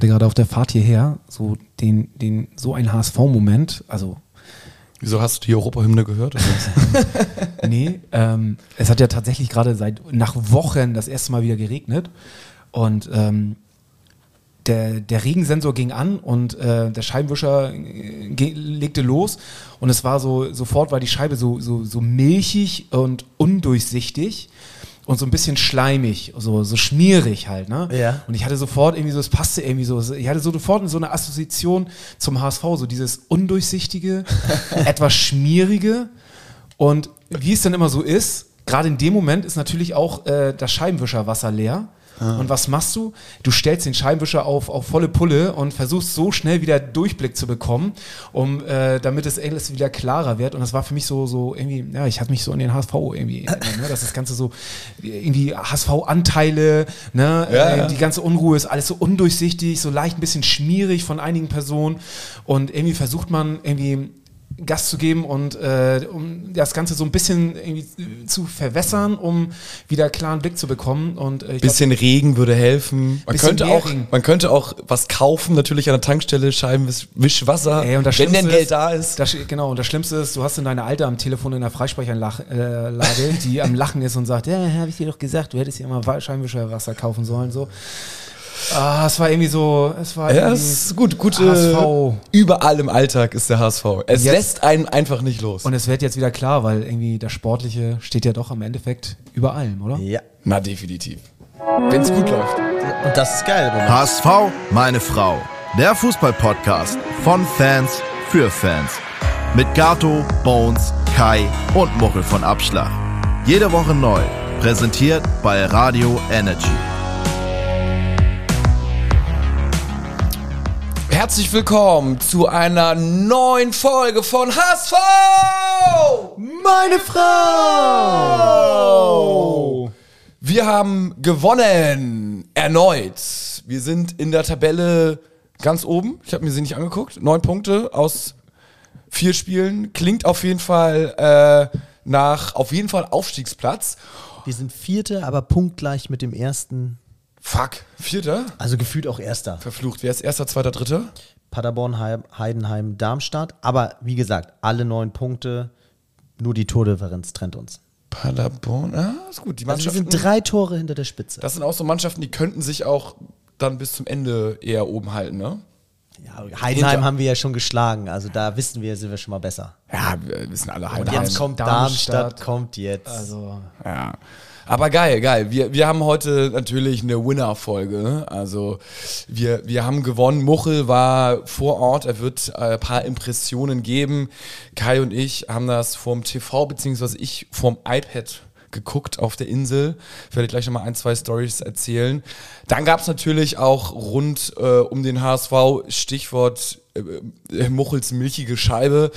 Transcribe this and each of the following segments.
hatte gerade auf der Fahrt hierher so den, den, so ein HSV-Moment, also Wieso hast du die Europahymne gehört? nee, ähm, es hat ja tatsächlich gerade seit nach Wochen das erste Mal wieder geregnet und ähm, der, der Regensensor ging an und äh, der Scheibenwischer äh, legte los und es war so, sofort war die Scheibe so, so, so milchig und undurchsichtig und so ein bisschen schleimig, so, so schmierig halt, ne? Ja. Und ich hatte sofort irgendwie so, es passte irgendwie so, ich hatte so sofort so eine Assoziation zum HSV, so dieses undurchsichtige, etwas schmierige und wie es dann immer so ist, gerade in dem Moment ist natürlich auch äh, das Scheibenwischerwasser leer. Und was machst du? Du stellst den Scheibenwischer auf, auf volle Pulle und versuchst so schnell wieder Durchblick zu bekommen, um äh, damit es alles wieder klarer wird. Und das war für mich so, so irgendwie, ja, ich hatte mich so an den HSV irgendwie, erinnert, ne? dass das Ganze so irgendwie HSV-Anteile, ne, Ja, äh, ja. die ganze Unruhe ist alles so undurchsichtig, so leicht ein bisschen schmierig von einigen Personen. Und irgendwie versucht man irgendwie Gas zu geben und äh, um das Ganze so ein bisschen irgendwie zu verwässern, um wieder klaren Blick zu bekommen. Und äh, ich glaub, Bisschen Regen würde helfen. Man Bisschen könnte, auch, Regen. man könnte auch was kaufen, natürlich an der Tankstelle, Scheibenwischwasser, Ey, und das wenn denn Geld da ist. Das, genau, und das Schlimmste ist, du hast in deine Alte am Telefon in der Freisprechanlage, äh, die am Lachen ist und sagt, ja, habe ich dir doch gesagt, du hättest dir immer Wa- Scheinwischerwasser kaufen sollen. So. Ah, es war irgendwie so, es war Ja, ist gut. Gute, HSV. Überall im Alltag ist der HSV. Es Jetzt- lässt einen einfach nicht los. Und es wird jetzt wieder klar, weil irgendwie das Sportliche steht ja doch am Endeffekt über allem, oder? Ja. Na, definitiv. Wenn es gut läuft. Und das ist geil. Moment. HSV, meine Frau. Der Fußball-Podcast von Fans für Fans. Mit Gato, Bones, Kai und Muchel von Abschlag. Jede Woche neu. Präsentiert bei Radio Energy. Herzlich willkommen zu einer neuen Folge von HSV! Meine Frau! Wir haben gewonnen. Erneut. Wir sind in der Tabelle ganz oben. Ich habe mir sie nicht angeguckt. Neun Punkte aus vier Spielen. Klingt auf jeden Fall äh, nach auf jeden Fall Aufstiegsplatz. Wir sind Vierte, aber punktgleich mit dem Ersten. Fuck. Vierter? Also gefühlt auch Erster. Verflucht. Wer ist erster, zweiter, dritter? Paderborn, Heim- Heidenheim, Darmstadt. Aber wie gesagt, alle neun Punkte. Nur die Tordifferenz trennt uns. Paderborn. Ah, ist gut. Die Also wir Mannschaften. sind drei Tore hinter der Spitze. das sind auch so Mannschaften, die könnten sich auch dann bis zum Ende eher oben halten, ne? Ja, Heidenheim Hinter- haben wir ja schon geschlagen. Also da wissen wir, sind wir schon mal besser. Ja, wir wissen alle Und Heidenheim. jetzt kommt Darmstadt. Darmstadt, kommt jetzt. Also, Ja. Aber geil, geil. Wir, wir haben heute natürlich eine Winner-Folge. ne? Also wir, wir haben gewonnen. Muchel war vor Ort. Er wird äh, ein paar Impressionen geben. Kai und ich haben das vom TV, beziehungsweise ich vom iPad geguckt auf der Insel. Ich werde gleich nochmal ein, zwei Stories erzählen. Dann gab es natürlich auch rund äh, um den HSV Stichwort äh, äh, Muchels milchige Scheibe.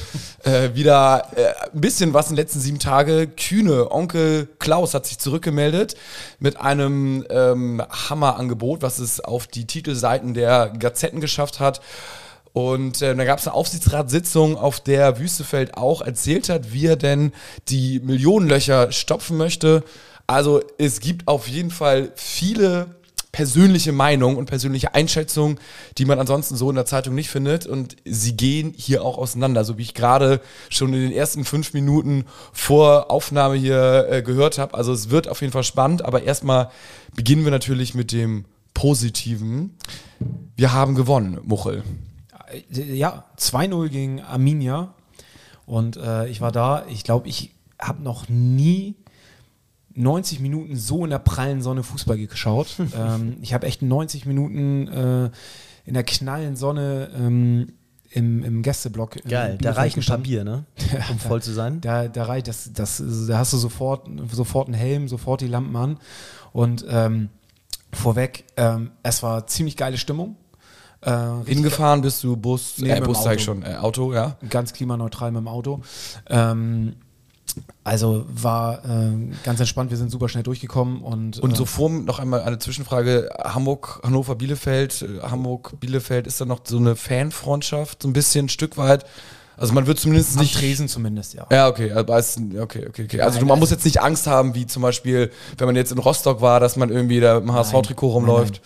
äh, wieder äh, ein bisschen was in den letzten sieben Tage. Kühne, Onkel Klaus hat sich zurückgemeldet mit einem ähm, Hammerangebot, was es auf die Titelseiten der Gazetten geschafft hat. Und äh, da gab es eine Aufsichtsratssitzung, auf der Wüstefeld auch erzählt hat, wie er denn die Millionenlöcher stopfen möchte. Also es gibt auf jeden Fall viele persönliche Meinungen und persönliche Einschätzungen, die man ansonsten so in der Zeitung nicht findet. Und sie gehen hier auch auseinander, so wie ich gerade schon in den ersten fünf Minuten vor Aufnahme hier äh, gehört habe. Also es wird auf jeden Fall spannend, aber erstmal beginnen wir natürlich mit dem Positiven. Wir haben gewonnen, Muchel. äh, ja, 2-0 gegen Arminia. Und äh, ich war da, ich glaube, ich habe noch nie 90 Minuten so in der prallen Sonne Fußball geschaut. ähm, ich habe echt 90 Minuten äh, in der knallen Sonne ähm, im, im Gästeblock. in Geil, da reicht ein. Papier, ne? Um voll zu sein. Da, da reicht das, das, da hast du sofort, sofort einen Helm, sofort die Lampen an. Und ähm, vorweg, ähm, es war ziemlich geile Stimmung. Äh, Hingefahren bist du Bus, Nee, äh, Bus Auto. schon, äh, Auto, ja. ganz klimaneutral mit dem Auto. Ähm, also war äh, ganz entspannt, wir sind super schnell durchgekommen und, Und äh, so vor noch einmal eine Zwischenfrage: Hamburg, Hannover, Bielefeld, äh, Hamburg, Bielefeld, ist da noch so eine Fanfreundschaft, so ein bisschen ein Stück weit? Also man wird zumindest am nicht. Tresen zumindest, ja. Ja, okay, aber es, okay, okay, okay. Also du, man muss jetzt nicht Angst haben, wie zum Beispiel, wenn man jetzt in Rostock war, dass man irgendwie da im HSV-Trikot rumläuft.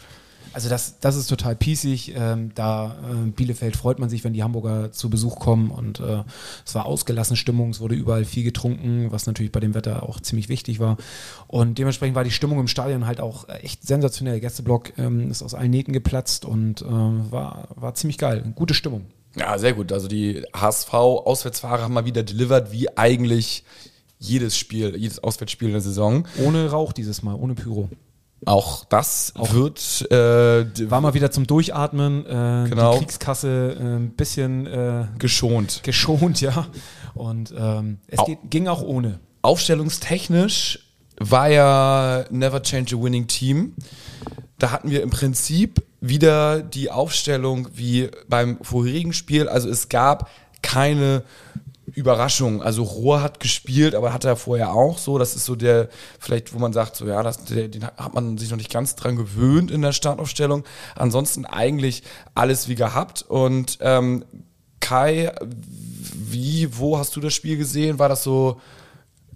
Also das, das ist total pießig. Ähm, da äh, Bielefeld freut man sich, wenn die Hamburger zu Besuch kommen und äh, es war ausgelassene Stimmung, es wurde überall viel getrunken, was natürlich bei dem Wetter auch ziemlich wichtig war. Und dementsprechend war die Stimmung im Stadion halt auch echt sensationell. Der Gästeblock ähm, ist aus allen Nähten geplatzt und äh, war, war ziemlich geil. Gute Stimmung. Ja, sehr gut. Also die HSV-Auswärtsfahrer haben mal wieder delivered, wie eigentlich jedes Spiel, jedes Auswärtsspiel in der Saison. Ohne Rauch dieses Mal, ohne Pyro. Auch das auch wird äh, war mal wieder zum Durchatmen, äh, Genau. die Kriegskasse äh, ein bisschen äh, geschont. geschont, ja. Und ähm, es geht, ging auch ohne. Aufstellungstechnisch war ja Never Change a Winning Team. Da hatten wir im Prinzip wieder die Aufstellung wie beim vorherigen Spiel. Also es gab keine Überraschung. Also Rohr hat gespielt, aber hat er vorher auch so. Das ist so der, vielleicht, wo man sagt, so ja, das, der, den hat man sich noch nicht ganz dran gewöhnt in der Startaufstellung. Ansonsten eigentlich alles wie gehabt. Und ähm, Kai, wie, wo hast du das Spiel gesehen? War das so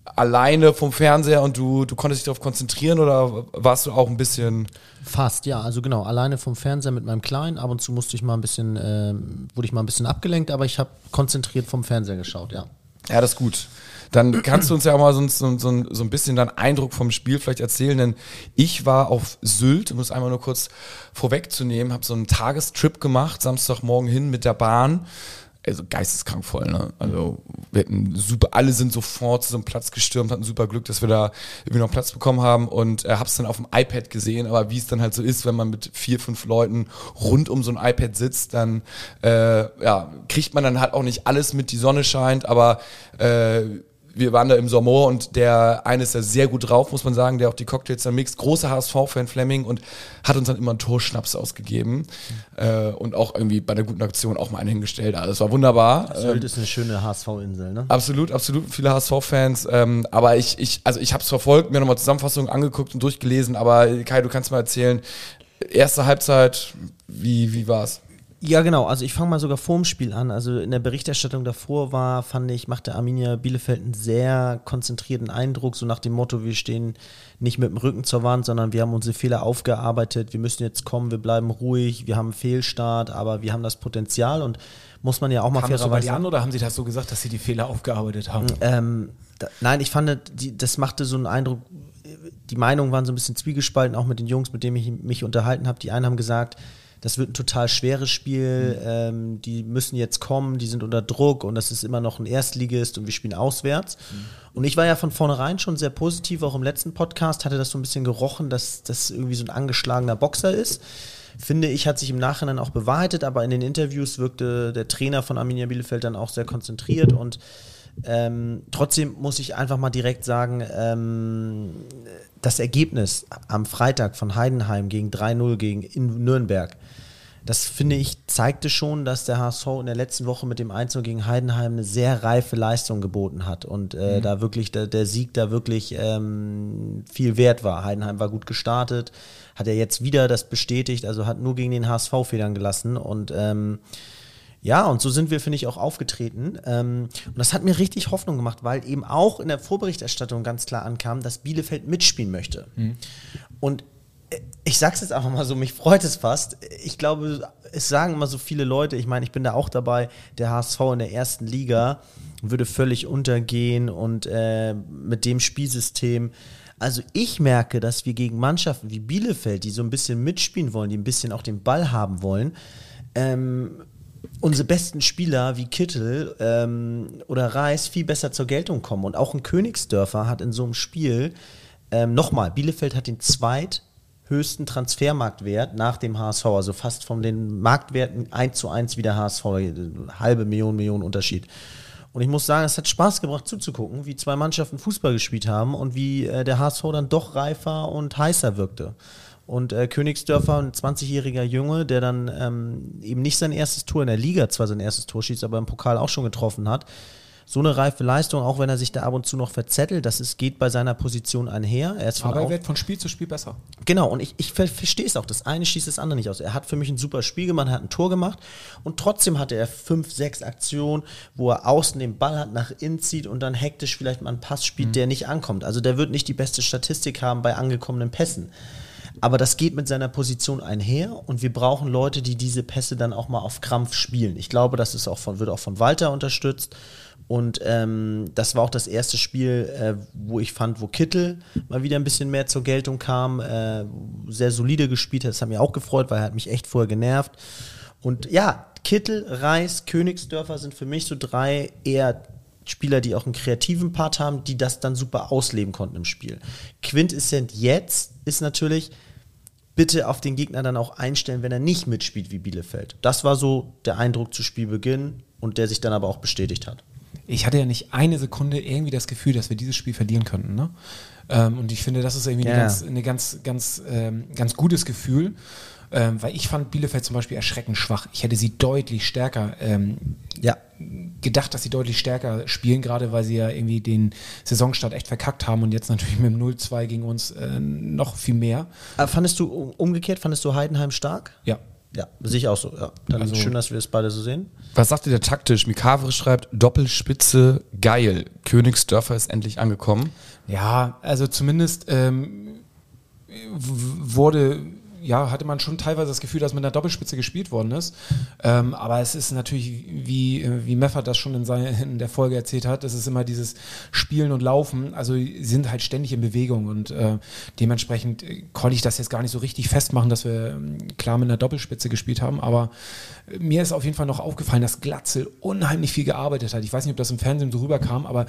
alleine vom Fernseher und du, du konntest dich darauf konzentrieren oder warst du auch ein bisschen. Fast, ja, also genau, alleine vom Fernseher mit meinem Kleinen. Ab und zu musste ich mal ein bisschen, ähm, wurde ich mal ein bisschen abgelenkt, aber ich habe konzentriert vom Fernseher geschaut, ja. Ja, das ist gut. Dann kannst du uns ja auch mal so, so, so, so ein bisschen deinen Eindruck vom Spiel vielleicht erzählen, denn ich war auf Sylt, um es einmal nur kurz vorwegzunehmen, habe so einen Tagestrip gemacht, Samstagmorgen hin mit der Bahn. Also geisteskrank voll, ne? Also wir hatten super, alle sind sofort zu so einem Platz gestürmt, hatten super Glück, dass wir da irgendwie noch Platz bekommen haben und äh, hab's dann auf dem iPad gesehen, aber wie es dann halt so ist, wenn man mit vier, fünf Leuten rund um so ein iPad sitzt, dann äh, ja, kriegt man dann halt auch nicht alles mit, die Sonne scheint, aber äh, wir waren da im Sommer und der eine ist da sehr gut drauf, muss man sagen, der auch die Cocktails dann mixt. Großer HSV-Fan Fleming und hat uns dann immer einen Torschnaps ausgegeben äh, und auch irgendwie bei der guten Aktion auch mal einen hingestellt. Also es war wunderbar. Sylt Ähm, ist eine schöne HSV-Insel, ne? Absolut, absolut, viele HSV-Fans. Ähm, aber ich, ich, also ich habe es verfolgt, mir nochmal Zusammenfassungen angeguckt und durchgelesen. Aber Kai, du kannst mal erzählen, erste Halbzeit, wie, wie war's? Ja, genau. Also ich fange mal sogar vorm Spiel an. Also in der Berichterstattung davor war, fand ich, machte Arminia Bielefeld einen sehr konzentrierten Eindruck, so nach dem Motto, wir stehen nicht mit dem Rücken zur Wand, sondern wir haben unsere Fehler aufgearbeitet, wir müssen jetzt kommen, wir bleiben ruhig, wir haben einen Fehlstart, aber wir haben das Potenzial und muss man ja auch mal Kam fairerweise dir an oder haben sie das so gesagt, dass sie die Fehler aufgearbeitet haben? ähm, da, nein, ich fand, die, das machte so einen Eindruck, die Meinungen waren so ein bisschen zwiegespalten, auch mit den Jungs, mit denen ich mich unterhalten habe. Die einen haben gesagt, das wird ein total schweres Spiel, ähm, die müssen jetzt kommen, die sind unter Druck und das ist immer noch ein Erstligist und wir spielen auswärts. Und ich war ja von vornherein schon sehr positiv, auch im letzten Podcast hatte das so ein bisschen gerochen, dass das irgendwie so ein angeschlagener Boxer ist. Finde ich, hat sich im Nachhinein auch bewahrheitet, aber in den Interviews wirkte der Trainer von Arminia Bielefeld dann auch sehr konzentriert und ähm, trotzdem muss ich einfach mal direkt sagen, ähm, das Ergebnis am Freitag von Heidenheim gegen 3-0 gegen in Nürnberg, das finde ich, zeigte schon, dass der HSV in der letzten Woche mit dem 1 gegen Heidenheim eine sehr reife Leistung geboten hat und äh, da wirklich der, der Sieg da wirklich ähm, viel wert war. Heidenheim war gut gestartet, hat er jetzt wieder das bestätigt, also hat nur gegen den HSV Federn gelassen und ähm, ja, und so sind wir, finde ich, auch aufgetreten. Ähm, und das hat mir richtig Hoffnung gemacht, weil eben auch in der Vorberichterstattung ganz klar ankam, dass Bielefeld mitspielen möchte. Und äh, ich sag's jetzt einfach mal so, mich freut es fast. Ich glaube, es sagen immer so viele Leute, ich meine, ich bin da auch dabei, der HSV in der ersten Liga würde völlig untergehen und äh, mit dem Spielsystem. Also ich merke, dass wir gegen Mannschaften wie Bielefeld, die so ein bisschen mitspielen wollen, die ein bisschen auch den Ball haben wollen, ähm, unsere besten Spieler wie Kittel ähm, oder Reis viel besser zur Geltung kommen. Und auch ein Königsdörfer hat in so einem Spiel, ähm, nochmal, Bielefeld hat den zweithöchsten Transfermarktwert nach dem HSV, also fast von den Marktwerten 1 zu 1 wie der HSV, halbe Million, Million Unterschied. Und ich muss sagen, es hat Spaß gebracht zuzugucken, wie zwei Mannschaften Fußball gespielt haben und wie äh, der HSV dann doch reifer und heißer wirkte. Und äh, Königsdörfer, ein 20-jähriger Junge, der dann ähm, eben nicht sein erstes Tor in der Liga, zwar sein erstes Tor schießt, aber im Pokal auch schon getroffen hat. So eine reife Leistung, auch wenn er sich da ab und zu noch verzettelt, das ist, geht bei seiner Position einher. Er ist von Aber er wird von Spiel zu Spiel besser. Genau, und ich, ich ver verstehe es auch. Das eine schließt das andere nicht aus. Er hat für mich ein super Spiel gemacht, hat ein Tor gemacht und trotzdem hatte er fünf, sechs Aktionen, wo er außen den Ball hat, nach innen zieht und dann hektisch vielleicht mal einen Pass spielt, der nicht ankommt. Also der wird nicht die beste Statistik haben bei angekommenen Pässen. Aber das geht mit seiner Position einher und wir brauchen Leute, die diese Pässe dann auch mal auf Krampf spielen. Ich glaube, das ist auch von, wird auch von Walter unterstützt. Und ähm, das war auch das erste Spiel, äh, wo ich fand, wo Kittel mal wieder ein bisschen mehr zur Geltung kam, äh, sehr solide gespielt hat. Das hat mich auch gefreut, weil er hat mich echt vorher genervt. Und ja, Kittel, Reis, Königsdörfer sind für mich so drei eher Spieler, die auch einen kreativen Part haben, die das dann super ausleben konnten im Spiel. Quintessent jetzt ist natürlich, bitte auf den Gegner dann auch einstellen, wenn er nicht mitspielt wie Bielefeld. Das war so der Eindruck zu Spielbeginn und der sich dann aber auch bestätigt hat ich hatte ja nicht eine Sekunde irgendwie das Gefühl, dass wir dieses Spiel verlieren könnten. Ne? Ähm, und ich finde, das ist irgendwie ja. ein ganz, eine ganz, ganz, ähm, ganz gutes Gefühl. Ähm, weil ich fand Bielefeld zum Beispiel erschreckend schwach. Ich hätte sie deutlich stärker ähm, ja. gedacht, dass sie deutlich stärker spielen, gerade weil sie ja irgendwie den Saisonstart echt verkackt haben und jetzt natürlich mit dem 0-2 gegen uns äh, noch viel mehr. Aber fandest du umgekehrt, fandest du Heidenheim stark? Ja. Ja, sehe ich auch so. Ja. Dann also, schön, dass wir es beide so sehen. Was sagt ihr da taktisch? Mikavre schreibt Doppelspitze geil. Königsdörfer ist endlich angekommen. Ja, also zumindest ähm, wurde ja, hatte man schon teilweise das Gefühl, dass mit einer Doppelspitze gespielt worden ist. Ähm, aber es ist natürlich, wie, wie Meffert das schon in, seine, in der Folge erzählt hat, es ist immer dieses Spielen und Laufen. Also sie sind halt ständig in Bewegung und äh, dementsprechend konnte ich das jetzt gar nicht so richtig festmachen, dass wir ähm, klar mit einer Doppelspitze gespielt haben. Aber mir ist auf jeden Fall noch aufgefallen, dass Glatzel unheimlich viel gearbeitet hat. Ich weiß nicht, ob das im Fernsehen so rüberkam, aber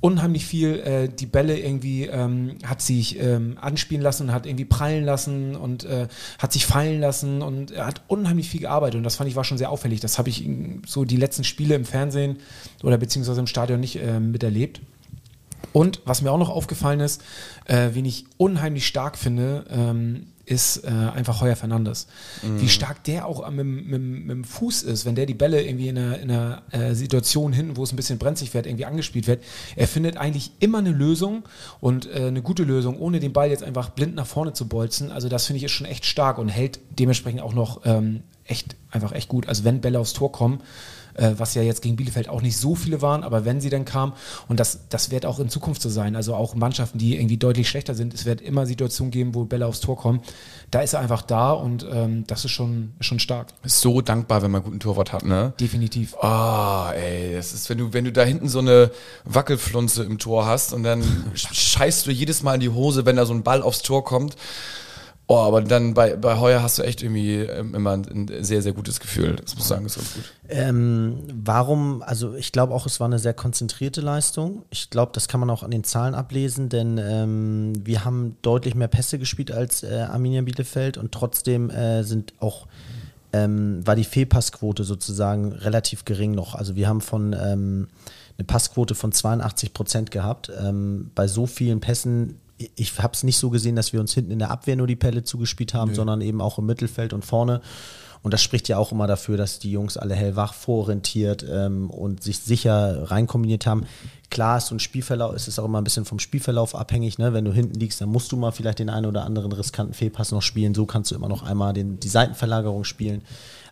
unheimlich viel äh, die Bälle irgendwie ähm, hat sich ähm, anspielen lassen und hat irgendwie prallen lassen und äh, hat sich fallen lassen und er hat unheimlich viel gearbeitet und das fand ich war schon sehr auffällig. Das habe ich so die letzten Spiele im Fernsehen oder beziehungsweise im Stadion nicht äh, miterlebt. Und was mir auch noch aufgefallen ist, äh, wen ich unheimlich stark finde, ähm, ist äh, einfach Heuer Fernandes. Mhm. Wie stark der auch mit, mit, mit, dem Fuß ist, wenn der die Bälle irgendwie in einer, in einer äh, Situation hinten, wo es ein bisschen brenzlig wird, irgendwie angespielt wird. Er findet eigentlich immer eine Lösung und äh, eine gute Lösung, ohne den Ball jetzt einfach blind nach vorne zu bolzen. Also das finde ich ist schon echt stark und hält dementsprechend auch noch ähm, echt, einfach echt gut. Also wenn Bälle aufs Tor kommen, äh, was ja jetzt gegen Bielefeld auch nicht so viele waren, aber wenn sie dann kamen, und das, das wird auch in Zukunft so sein, also auch Mannschaften, die irgendwie deutlich schlechter sind, es wird immer Situationen geben, wo Bälle aufs Tor kommen, da ist er einfach da und ähm, das ist schon, schon stark. Ist so dankbar, wenn man einen guten Torwart hat, ne? Definitiv. Ah, oh, ey, das ist, wenn du, wenn du da hinten so eine Wackelflunze im Tor hast und dann scheißt du jedes Mal in die Hose, wenn da so ein Ball aufs Tor kommt. Oh, aber dann bei, bei Heuer hast du echt irgendwie ähm, immer ein sehr, sehr gutes Gefühl. Das muss ich sagen, ist ganz gut. Ähm, warum, also ich glaube auch, es war eine sehr konzentrierte Leistung. Ich glaube, das kann man auch an den Zahlen ablesen, denn ähm, wir haben deutlich mehr Pässe gespielt als äh, Arminia Bielefeld und trotzdem äh, sind auch ähm, war die Fehlpassquote sozusagen relativ gering noch. Also wir haben von ähm, eine Passquote von 82 Prozent gehabt. Ähm, bei so vielen Pässen ich habe es nicht so gesehen, dass wir uns hinten in der Abwehr nur die Pelle zugespielt haben, Nö. sondern eben auch im Mittelfeld und vorne. Und das spricht ja auch immer dafür, dass die Jungs alle hellwach vororientiert ähm, und sich sicher reinkombiniert haben. Klar ist so ein Spielverlauf, ist es auch immer ein bisschen vom Spielverlauf abhängig. Ne? Wenn du hinten liegst, dann musst du mal vielleicht den einen oder anderen riskanten Fehlpass noch spielen. So kannst du immer noch einmal den, die Seitenverlagerung spielen.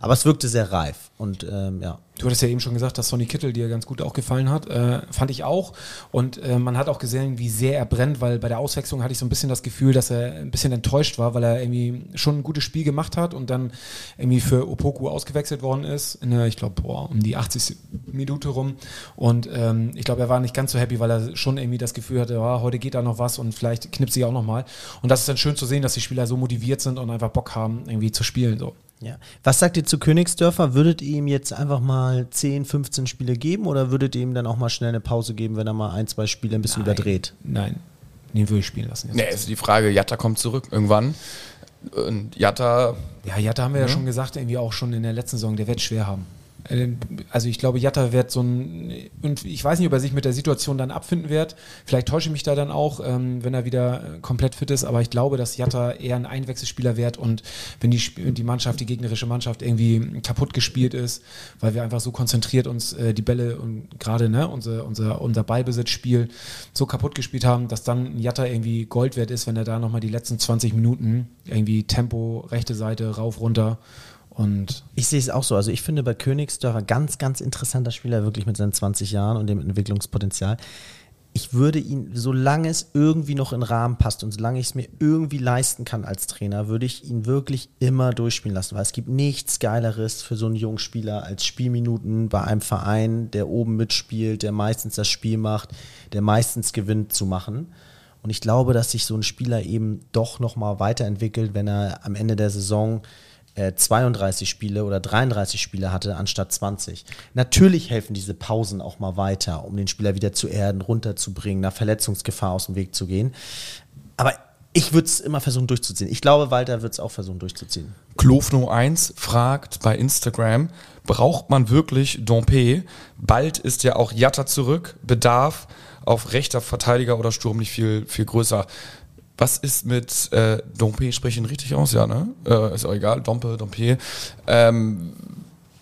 Aber es wirkte sehr reif und ähm, ja. Du hattest ja eben schon gesagt, dass Sonny Kittel dir ganz gut auch gefallen hat. Äh, fand ich auch. Und äh, man hat auch gesehen, wie sehr er brennt, weil bei der Auswechslung hatte ich so ein bisschen das Gefühl, dass er ein bisschen enttäuscht war, weil er irgendwie schon ein gutes Spiel gemacht hat und dann irgendwie für Opoku ausgewechselt worden ist. In ich glaube, um die 80. Minute rum. Und ähm, ich glaube, er war nicht ganz so happy, weil er schon irgendwie das Gefühl hatte, oh, heute geht da noch was und vielleicht knippt sie auch noch mal. Und das ist dann schön zu sehen, dass die Spieler so motiviert sind und einfach Bock haben, irgendwie zu spielen. So. Ja. Was sagt ihr zu Königsdörfer? Würdet ihr ihm jetzt einfach mal 10, 15 Spiele geben oder würdet ihr ihm dann auch mal schnell eine Pause geben, wenn er mal ein, zwei Spiele ein bisschen Nein. überdreht? Nein, den würde ich spielen lassen. Jetzt nee, ist die Frage, Jatta kommt zurück irgendwann. Und Jatta. Ja, Jatta haben wir ja, ja schon gesagt, irgendwie auch schon in der letzten Saison, der wird schwer haben. Äh, also ich glaube, Jatta wird so ein, und ich weiß nicht, ob er sich mit der Situation dann abfinden wird. Vielleicht täusche ich mich da dann auch, ähm, wenn er wieder äh, komplett fit ist, aber ich glaube, dass Jatta eher ein Einwechselspieler wird und wenn die, die Mannschaft, die gegnerische Mannschaft irgendwie kaputt gespielt ist, weil wir einfach so konzentriert uns äh, die Bälle und gerade ne, unser, unser, unser Ballbesitzspiel so kaputt gespielt haben, dass dann Jatta irgendwie Gold wert ist, wenn er da nochmal die letzten 20 Minuten irgendwie Tempo, rechte Seite, rauf, runter und ich sehe es auch so. Also ich finde bei Königsdörfer ganz, ganz interessanter Spieler, wirklich mit seinen 20 Jahren und dem Entwicklungspotenzial. ich würde ihn, solange es irgendwie noch in Rahmen passt und solange ich es mir irgendwie leisten kann als Trainer, würde ich ihn wirklich immer durchspielen lassen, weil es gibt nichts Geileres für so einen jungen Spieler als Spielminuten bei einem Verein, der oben mitspielt, der meistens das Spiel macht, der meistens gewinnt zu machen. Und ich glaube, dass sich so ein Spieler eben doch nochmal weiterentwickelt, wenn er am Ende der Saison 32 äh, Spiele oder 33 Spiele hatte anstatt 20. Natürlich helfen diese Pausen auch mal weiter, um den Spieler wieder zu erden, runterzubringen, nach Verletzungsgefahr aus dem Weg zu gehen. Aber ich würde es immer versuchen durchzuziehen. Ich glaube, Walter wird es auch versuchen durchzuziehen. Klofno1 fragt bei Instagram, braucht man wirklich Dompe? Bald ist ja auch Jatta zurück. Bedarf auf rechter Verteidiger oder Sturm nicht viel, viel größer. Was ist mit äh, Dompe? Sprechen richtig aus, ja, ne? Äh, ist auch egal, Dompe, Dompe. Ähm,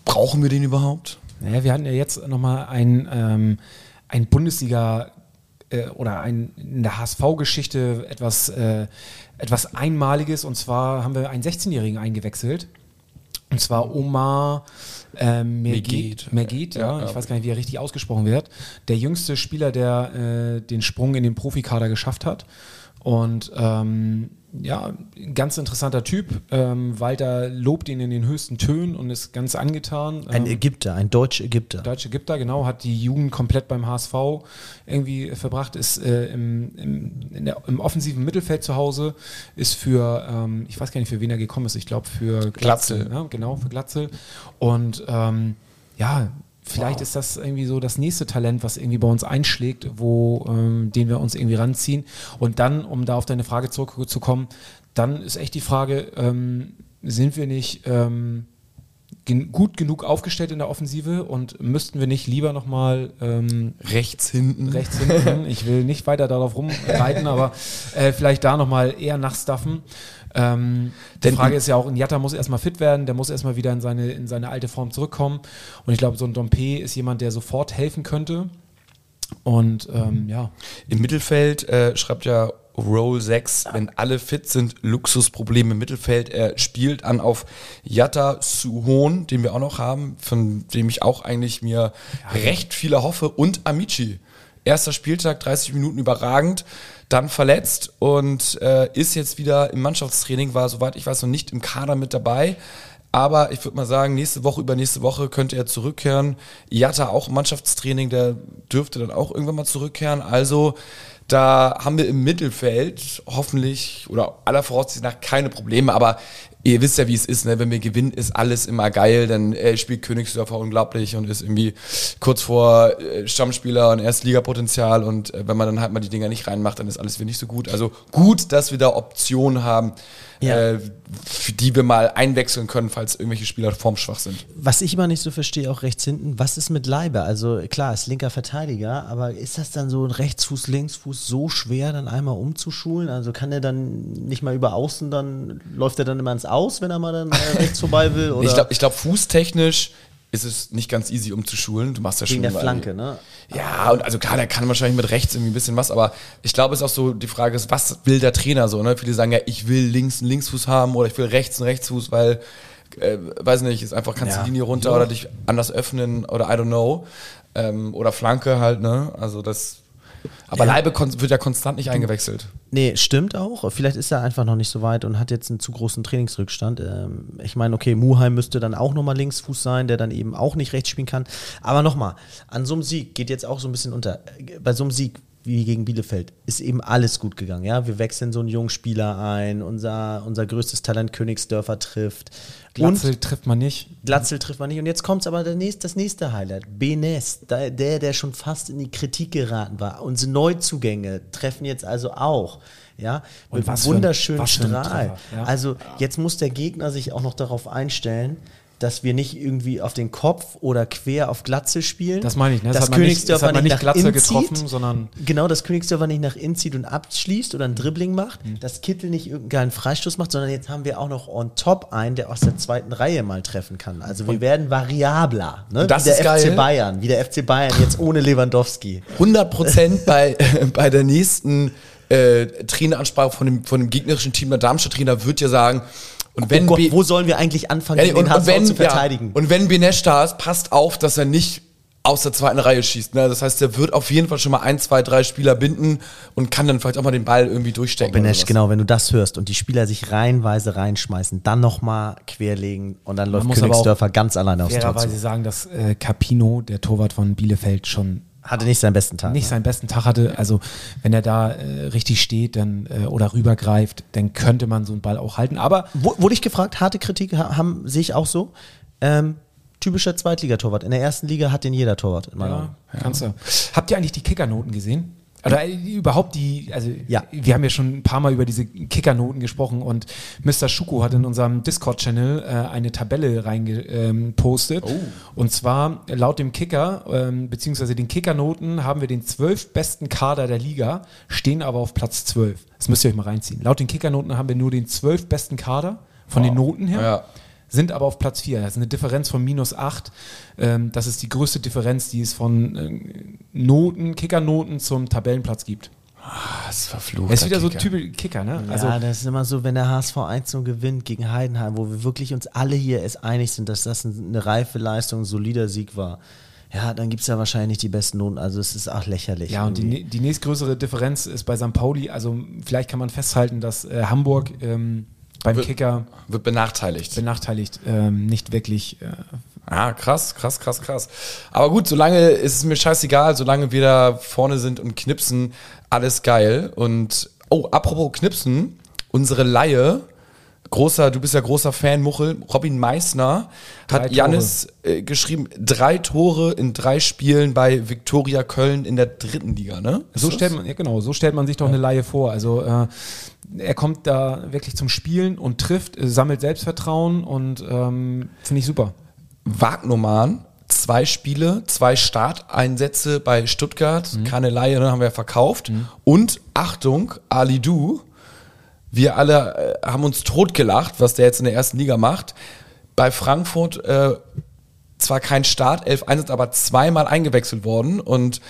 brauchen wir den überhaupt? Naja, wir hatten ja jetzt nochmal ein, ähm, ein Bundesliga- äh, oder ein, in der HSV-Geschichte etwas, äh, etwas Einmaliges. Und zwar haben wir einen 16-Jährigen eingewechselt. Und zwar Omar äh, Mergit. Mergit, ja, ja, ich weiß gar nicht, wie er richtig ausgesprochen wird. Der jüngste Spieler, der äh, den Sprung in den Profikader geschafft hat. Und ähm, ja, ganz interessanter Typ. Ähm, Walter lobt ihn in den höchsten Tönen und ist ganz angetan. Ein ähm, Ägypter, ein deutscher Ägypter. Deutscher Ägypter, genau, hat die Jugend komplett beim HSV irgendwie verbracht, ist äh, im, im, der, im, offensiven Mittelfeld zu Hause, ist für, ähm, ich weiß gar nicht, für wen er gekommen ist, ich glaube für Glatzel. Glatzel. Ja, genau, für Glatzel. Und ähm, ja, vielleicht wow. ist das irgendwie so das nächste Talent, was irgendwie bei uns einschlägt, wo, ähm, den wir uns irgendwie ranziehen. Und dann, um da auf deine Frage zurückzukommen, dann ist echt die Frage, ähm, sind wir nicht ähm, gen gut genug aufgestellt in der Offensive und müssten wir nicht lieber nochmal ähm, rechts hinten? Rechts hinten. Ich will nicht weiter darauf rumreiten, aber äh, vielleicht da nochmal eher nachstaffen. Ähm, die Frage ist ja auch, ein Jatta muss erstmal fit werden, der muss erstmal wieder in seine, in seine alte Form zurückkommen. Und ich glaube, so ein Dompe ist jemand, der sofort helfen könnte. Und ähm, ja. Im Mittelfeld äh, schreibt ja Roll 6, wenn alle fit sind, Luxusprobleme im Mittelfeld. Er spielt an auf Yatta Suhon, den wir auch noch haben, von dem ich auch eigentlich mir ja. recht viele hoffe, und Amici. Erster Spieltag, 30 Minuten überragend dann verletzt und äh, ist jetzt wieder im Mannschaftstraining, war soweit ich weiß noch nicht im Kader mit dabei. Aber ich würde mal sagen, nächste Woche, übernächste Woche könnte er zurückkehren. Jatta auch Mannschaftstraining, der dürfte dann auch irgendwann mal zurückkehren. Also da haben wir im Mittelfeld hoffentlich oder aller Voraussicht nach keine Probleme. Aber ihr wisst ja, wie es ist, ne? wenn wir gewinnen, ist alles immer geil. Dann äh, spielt Königsdörfer unglaublich und ist irgendwie kurz vor äh, Stammspieler und Erstligapotenzial. Und äh, wenn man dann halt mal die Dinger nicht reinmacht, dann ist alles wieder nicht so gut. Also gut, dass wir da Optionen haben, ja. äh, für die wir mal einwechseln können, falls irgendwelche Spieler formschwach sind. Was ich immer nicht so verstehe, auch rechts hinten, was ist mit Leiber? Also klar, ist linker Verteidiger, aber ist das dann so ein Rechtsfuß, Linksfuß so schwer, dann einmal umzuschulen? Also kann er dann nicht mal über außen, dann läuft er dann immer ins Aus, wenn er mal dann äh, rechts vorbei will? Oder? Ich glaube, ich glaub, fußtechnisch ist es nicht ganz easy umzuschulen. Du machst ja Wegen schon. der Flanke, ne? Ja, und also klar, der kann wahrscheinlich mit rechts irgendwie ein bisschen was, aber ich glaube, es ist auch so, die Frage ist, was will der Trainer so, ne? Viele sagen ja, ich will links einen Linksfuß haben oder ich will rechts einen Rechtsfuß, weil, äh, weiß nicht, ist einfach, kannst ja. die Linie runter ja. oder dich anders öffnen oder I don't know. Ähm, oder Flanke halt, ne? Also das aber ja. Leibe wird ja konstant nicht eingewechselt. Nee, stimmt auch. Vielleicht ist er einfach noch nicht so weit und hat jetzt einen zu großen Trainingsrückstand. Ähm, ich meine, okay, Muheim müsste dann auch nochmal Linksfuß sein, der dann eben auch nicht rechts spielen kann. Aber nochmal, an so einem Sieg geht jetzt auch so ein bisschen unter. Bei so einem Sieg wie gegen Bielefeld, ist eben alles gut gegangen. Ja? Wir wechseln so einen jungen Spieler ein, unser, unser größtes Talent Königsdörfer trifft. Glatzel und trifft man nicht. Glatzel trifft man nicht. Und jetzt kommt aber der nächste, das nächste Highlight. Benes, der, der schon fast in die Kritik geraten war. Unsere Neuzugänge treffen jetzt also auch. Ja, und mit einem wunderschönen Strahl. Ja. Also jetzt muss der Gegner sich auch noch darauf einstellen, dass wir nicht irgendwie auf den Kopf oder quer auf Glatze spielen. Das meine ich, ne? Das, das Königsdörfer nicht, nicht, nach Glatze getroffen, zieht. sondern genau, das Königsdörfer nicht nach innen zieht und abschließt oder ein Dribbling macht, mhm. dass Kittel nicht irgendeinen Freistoß macht, sondern jetzt haben wir auch noch on top einen, der aus der zweiten Reihe mal treffen kann. Also wir und werden variabler, ne? Das wie der ist FC geil. Bayern, wie der FC Bayern jetzt ohne Lewandowski. 100 Prozent bei, bei der nächsten äh, Traineransprache von dem, von dem gegnerischen Team, der Darmstadt-Trainer wird ja sagen, und wenn oh Gott, wo sollen wir eigentlich anfangen, ja, und, den HSV wenn, zu verteidigen? Ja, und wenn Benesch da ist, passt auf, dass er nicht aus der zweiten Reihe schießt. Ne? Das heißt, der wird auf jeden Fall schon mal ein, zwei, drei Spieler binden und kann dann vielleicht auch mal den Ball irgendwie durchstecken. oder Benesch, genau, wenn du das hörst und die Spieler sich reihenweise reinschmeißen, dann nochmal querlegen und dann läuft Königsdörfer ganz alleine aufs Tor zu. sagen, dass äh, Capino, der Torwart von Bielefeld, schon Hatte nicht seinen besten Tag. nicht ne? seinen besten Tag hatte. Also wenn er da äh, richtig steht dann, äh, oder rübergreift, dann könnte man so einen Ball auch halten. Aber Wurde ich gefragt, harte Kritik ha- haben, sehe ich auch so. Ähm, typischer Zweitligatorwart. In der ersten Liga hat den jeder Torwart. In meiner ja, Meinung. kannst du. Habt ihr eigentlich die Kickernoten gesehen? Oder äh, überhaupt die, also Ja. wir haben ja schon ein paar Mal über diese Kickernoten gesprochen und Mr. Schuko hat in unserem Discord-Channel äh, eine Tabelle reingepostet. Oh. Und zwar laut dem Kicker, ähm, beziehungsweise den Kickernoten haben wir den zwölf besten Kader der Liga, stehen aber auf Platz 12. Das müsst ihr euch mal reinziehen. Laut den Kickernoten haben wir nur den zwölf besten Kader von den Noten her Ja. Sind aber auf Platz 4. Das ist eine Differenz von minus 8. Ähm, das ist die größte Differenz, die es von äh, Noten, Kickernoten zum Tabellenplatz gibt. Das ist verflucht. Das ist wieder so Kicker. typisch Kicker, ne? Ja, Also, das ist immer so, wenn der HSV 1 0 gewinnt gegen Heidenheim, wo wir wirklich uns alle hier es einig sind, dass das eine reife Leistung, ein solider Sieg war. Ja, dann gibt es ja wahrscheinlich nicht die besten Noten. Also es ist auch lächerlich. ja, und die, irgendwie. nä- die nächstgrößere Differenz ist bei St. Pauli. Also, vielleicht kann man festhalten, dass äh, Hamburg ähm, beim Wird- Kicker Wird benachteiligt. benachteiligt ähm, nicht wirklich. Äh, Ah, krass, krass, krass, krass. Aber gut, solange ist es mir scheißegal, solange wir da vorne sind und knipsen, alles geil. Und, oh, apropos knipsen, unsere Laie, großer, du bist ja großer Fan, Muchel, Robin Meissner Drei hat. Jannis äh, geschrieben, drei Tore in drei Spielen bei Viktoria Köln in der dritten Liga, ne? Ist So das? stellt man, ja genau, so stellt man sich doch eine Laie vor. Also äh, er kommt da wirklich zum Spielen und trifft, äh, sammelt Selbstvertrauen und ähm, finde ich super. Wagnoman, zwei Spiele, zwei Starteinsätze bei Stuttgart, keine Laie, ne, haben wir ja verkauft. Und Achtung, Ali Du, wir alle äh, haben uns totgelacht, was der jetzt in der ersten Liga macht. Bei Frankfurt äh, zwar kein Start, 11 Einsatz, aber zweimal eingewechselt worden. Und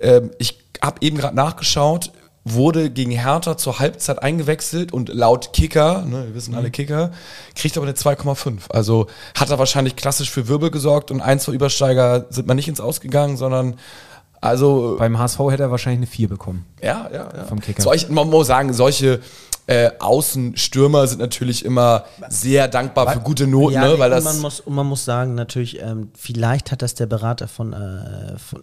ähm, ich habe eben gerade nachgeschaut, wurde gegen Hertha zur Halbzeit eingewechselt und laut Kicker, ne, wir wissen alle Kicker, kriegt aber eine 2,5. Also hat er wahrscheinlich klassisch für Wirbel gesorgt und ein, zwei Übersteiger sind mal nicht ins Ausgegangen, sondern also Beim HSV hätte er wahrscheinlich eine 4 bekommen. ja, ja, ja. Vom Kicker. Solch, man muss sagen, solche äh, Außenstürmer sind natürlich immer sehr dankbar für gute Noten, Ja, ne? weil das man muss, man muss sagen, natürlich, ähm, vielleicht hat das der Berater von, äh, von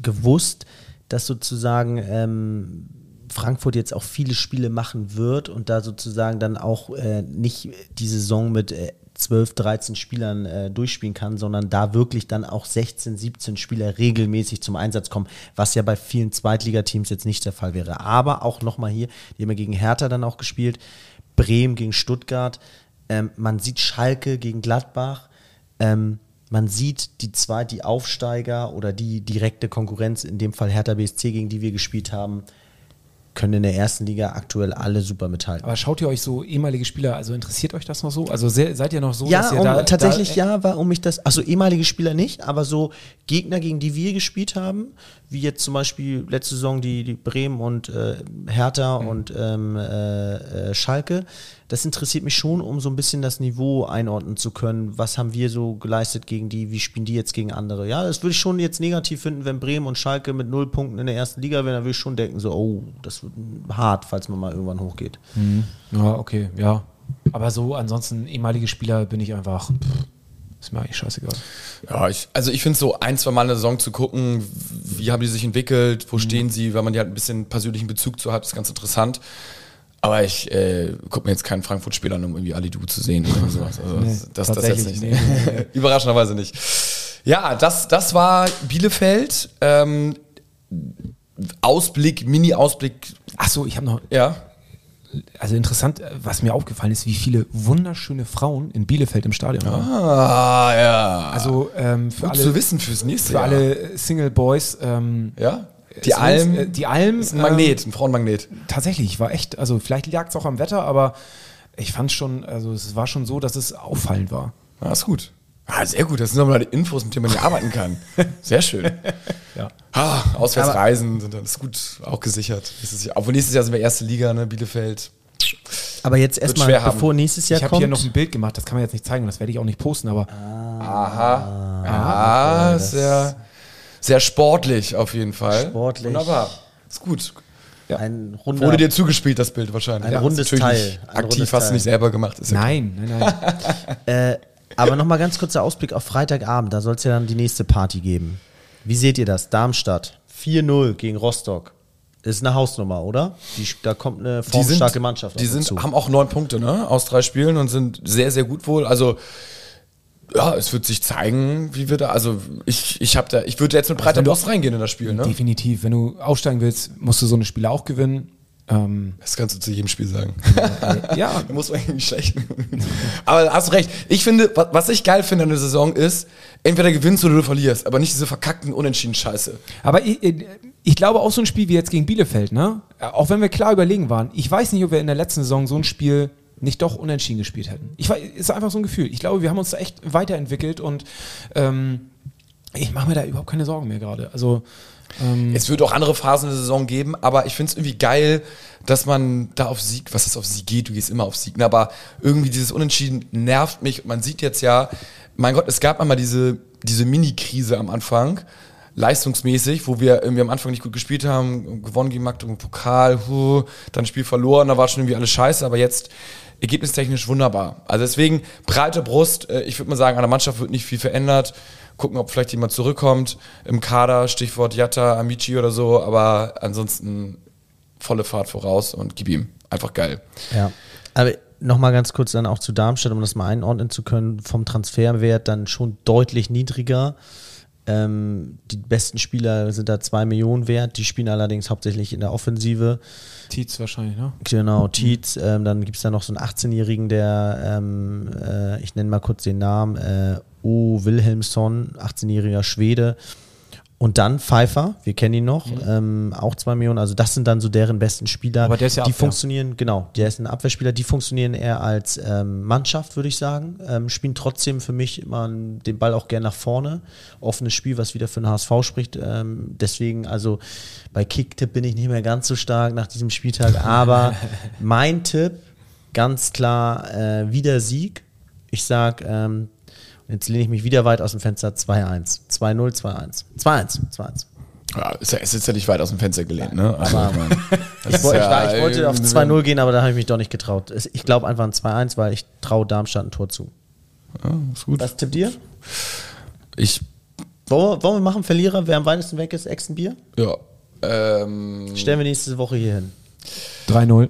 gewusst, dass sozusagen ähm, Frankfurt jetzt auch viele Spiele machen wird und da sozusagen dann auch äh, nicht die Saison mit äh, 12, 13 Spielern äh, durchspielen kann, sondern da wirklich dann auch 16, 17 Spieler regelmäßig zum Einsatz kommen, was ja bei vielen Zweitligateams jetzt nicht der Fall wäre. Aber auch nochmal hier, die haben ja gegen Hertha dann auch gespielt, Bremen gegen Stuttgart, ähm, man sieht Schalke gegen Gladbach, ähm, man sieht die zwei, die Aufsteiger oder die direkte Konkurrenz, in dem Fall Hertha BSC, gegen die wir gespielt haben, können in der ersten Liga aktuell alle super mithalten. Aber schaut ihr euch so ehemalige Spieler, also interessiert euch das noch so? Also se- seid ihr noch so, Ja, um, da, tatsächlich da, ja, warum ich das, also ehemalige Spieler nicht, aber so Gegner, gegen die wir gespielt haben, wie jetzt zum Beispiel letzte Saison die, die Bremen und äh, Hertha Mhm. und ähm, äh, äh, Schalke, das interessiert mich schon, um so ein bisschen das Niveau einordnen zu können. Was haben wir so geleistet gegen die, wie spielen die jetzt gegen andere? Ja, das würde ich schon jetzt negativ finden, wenn Bremen und Schalke mit null Punkten in der ersten Liga wären, dann würde ich schon denken, so, oh, das hart, falls man mal irgendwann hochgeht. Ja, okay, ja. Aber so ansonsten ehemalige Spieler bin ich einfach, pff, ist mir eigentlich scheißegal. Ja, ich, also ich finde so ein, zwei Mal eine Saison zu gucken, wie haben die sich entwickelt, Mhm. wo stehen sie, weil man ja ein bisschen persönlichen Bezug zu hat, ist ganz interessant. Aber ich äh, gucke mir jetzt keinen Frankfurt-Spieler an, um irgendwie Ali Du zu sehen oder sowas. Also Nee, das, das, das jetzt nicht. Überraschenderweise nicht. Ja, das, das war Bielefeld. Ähm, Ausblick, Mini-Ausblick, Ach so, ich habe noch, ja. also interessant, äh, was mir aufgefallen ist, wie viele wunderschöne Frauen in Bielefeld im Stadion waren. Ah, ja. Also ähm, für Gut alle, zu wissen fürs nächste für Jahr. alle Single Boys, ähm, Ja. Die Alm äh, die Alm ist ein Magnet, ein Frauenmagnet. Ähm, tatsächlich war echt, also vielleicht lag es auch am Wetter, aber ich fand schon, also es war schon so, dass es auffallend war. Ja, ist gut. Ah, sehr gut. Das sind nochmal die Infos, mit denen man hier arbeiten kann. Sehr schön. Ja. Ah, Auswärtsreisen sind dann ist gut auch gesichert. Nächstes Jahr, obwohl nächstes Jahr sind wir erste Liga, ne? Bielefeld. Aber jetzt erstmal, schwer haben. bevor nächstes Jahr Ich habe kommt. hier noch ein Bild gemacht, das kann man jetzt nicht zeigen und das werde ich auch nicht posten, aber Aha. Ah, ist ja. sehr sportlich auf jeden Fall. Sportlich. Wunderbar. Ist gut. Ein runder, Wurde dir zugespielt, das Bild wahrscheinlich. Ein rundes Natürlich Teil. Ein Aktiv rundes hast du nicht selber gemacht. Ist ja Nein, nein, nein. Äh, aber nochmal ganz kurzer Ausblick auf Freitagabend. Da soll es ja dann die nächste Party geben. Wie seht ihr das? Darmstadt 4-0 gegen Rostock. Ist eine Hausnummer, oder? Die, da kommt eine die sind, formstarke Mannschaft die sind, haben auch neun Punkte ne, aus drei Spielen und sind sehr, sehr gut wohl. Also ja, es wird sich zeigen, wie wir da. Also ich, ich habe da, ich würde jetzt mit breiter wenn du- Brust reingehen in das Spiel. Ne? Definitiv. Wenn du aufsteigen willst, musst du so eine Spiele auch gewinnen. Ähm, Das kannst du zu jedem Spiel sagen. ja, Da muss man irgendwie schlecht. aber hast du recht. Ich finde, wa- was ich geil finde an der Saison ist, entweder gewinnst oder du verlierst, aber nicht diese verkackten Unentschieden Scheiße. Aber ich, ich glaube auch so ein Spiel wie jetzt gegen Bielefeld, ne? Auch wenn wir klar überlegen waren, ich weiß nicht, ob wir in der letzten Saison so ein Spiel nicht doch unentschieden gespielt hätten. Ich weiß, ist einfach so ein Gefühl. Ich glaube, wir haben uns da echt weiterentwickelt und ähm, ich mache mir da überhaupt keine Sorgen mehr gerade. Also ähm, Es wird auch andere Phasen der Saison geben, aber ich finde es irgendwie geil, dass man da auf Sieg, was ist auf Sieg geht, du gehst immer auf Sieg, ne? aber irgendwie dieses Unentschieden nervt mich. Und man sieht jetzt ja, mein Gott, es gab einmal diese, diese Mini-Krise am Anfang, leistungsmäßig, wo wir irgendwie am Anfang nicht gut gespielt haben, gewonnen gegen Magdeburg Pokal, huh, dann Spiel verloren, da war schon irgendwie alles scheiße, aber jetzt ergebnistechnisch wunderbar. Also deswegen breite Brust, äh, ich würde mal sagen, an der Mannschaft wird nicht viel verändert. Gucken, ob vielleicht jemand zurückkommt im Kader, Stichwort Yatta, Amici oder so, aber ansonsten volle Fahrt voraus und gib ihm. Einfach geil. Ja. Aber nochmal ganz kurz dann auch zu Darmstadt, um das mal einordnen zu können, vom Transferwert dann schon deutlich niedriger. Ähm, die besten Spieler sind da 2 Millionen wert, die spielen allerdings hauptsächlich in der Offensive. Tietz wahrscheinlich, ne? Genau, Tietz, ähm, dann gibt es da noch so einen 18-Jährigen, der, ähm, äh, ich nenne mal kurz den Namen, äh, O. Wilhelmsson, 18-jähriger Schwede. Und dann Pfeiffer, wir kennen ihn noch, ähm, auch 2 Millionen. Also das sind dann so deren besten Spieler. Aber der ist ja die Abwehr. funktionieren, genau, der ist ein Abwehrspieler, die funktionieren eher als ähm, Mannschaft, würde ich sagen. Ähm, spielen trotzdem für mich immer den Ball auch gern nach vorne. Offenes Spiel, was wieder für den HSV spricht. Ähm, deswegen, also bei Kicktipp bin ich nicht mehr ganz so stark nach diesem Spieltag. Aber mein Tipp, ganz klar, äh, wieder Sieg. Ich sag, ähm, jetzt lehne ich mich wieder weit aus dem Fenster 2-1. 2-0, 2-1. 2-1, 2-1. Ja, ist, ja, ist jetzt ja nicht weit aus dem Fenster gelehnt, ne? Also, Aber- ich meine, das Ich, ich, ja- wollte auf 2-0 gehen, aber da habe ich mich doch nicht getraut. Ich glaube einfach ein 2-1, weil ich traue Darmstadt ein Tor zu. Ja, ist gut. Was tippt ihr? Ich, Wollen wir, wollen wir machen, Verlierer, wer am weitesten weg ist, Ex ein Bier? ja. Ähm, Stellen wir nächste Woche hier hin. 3-0.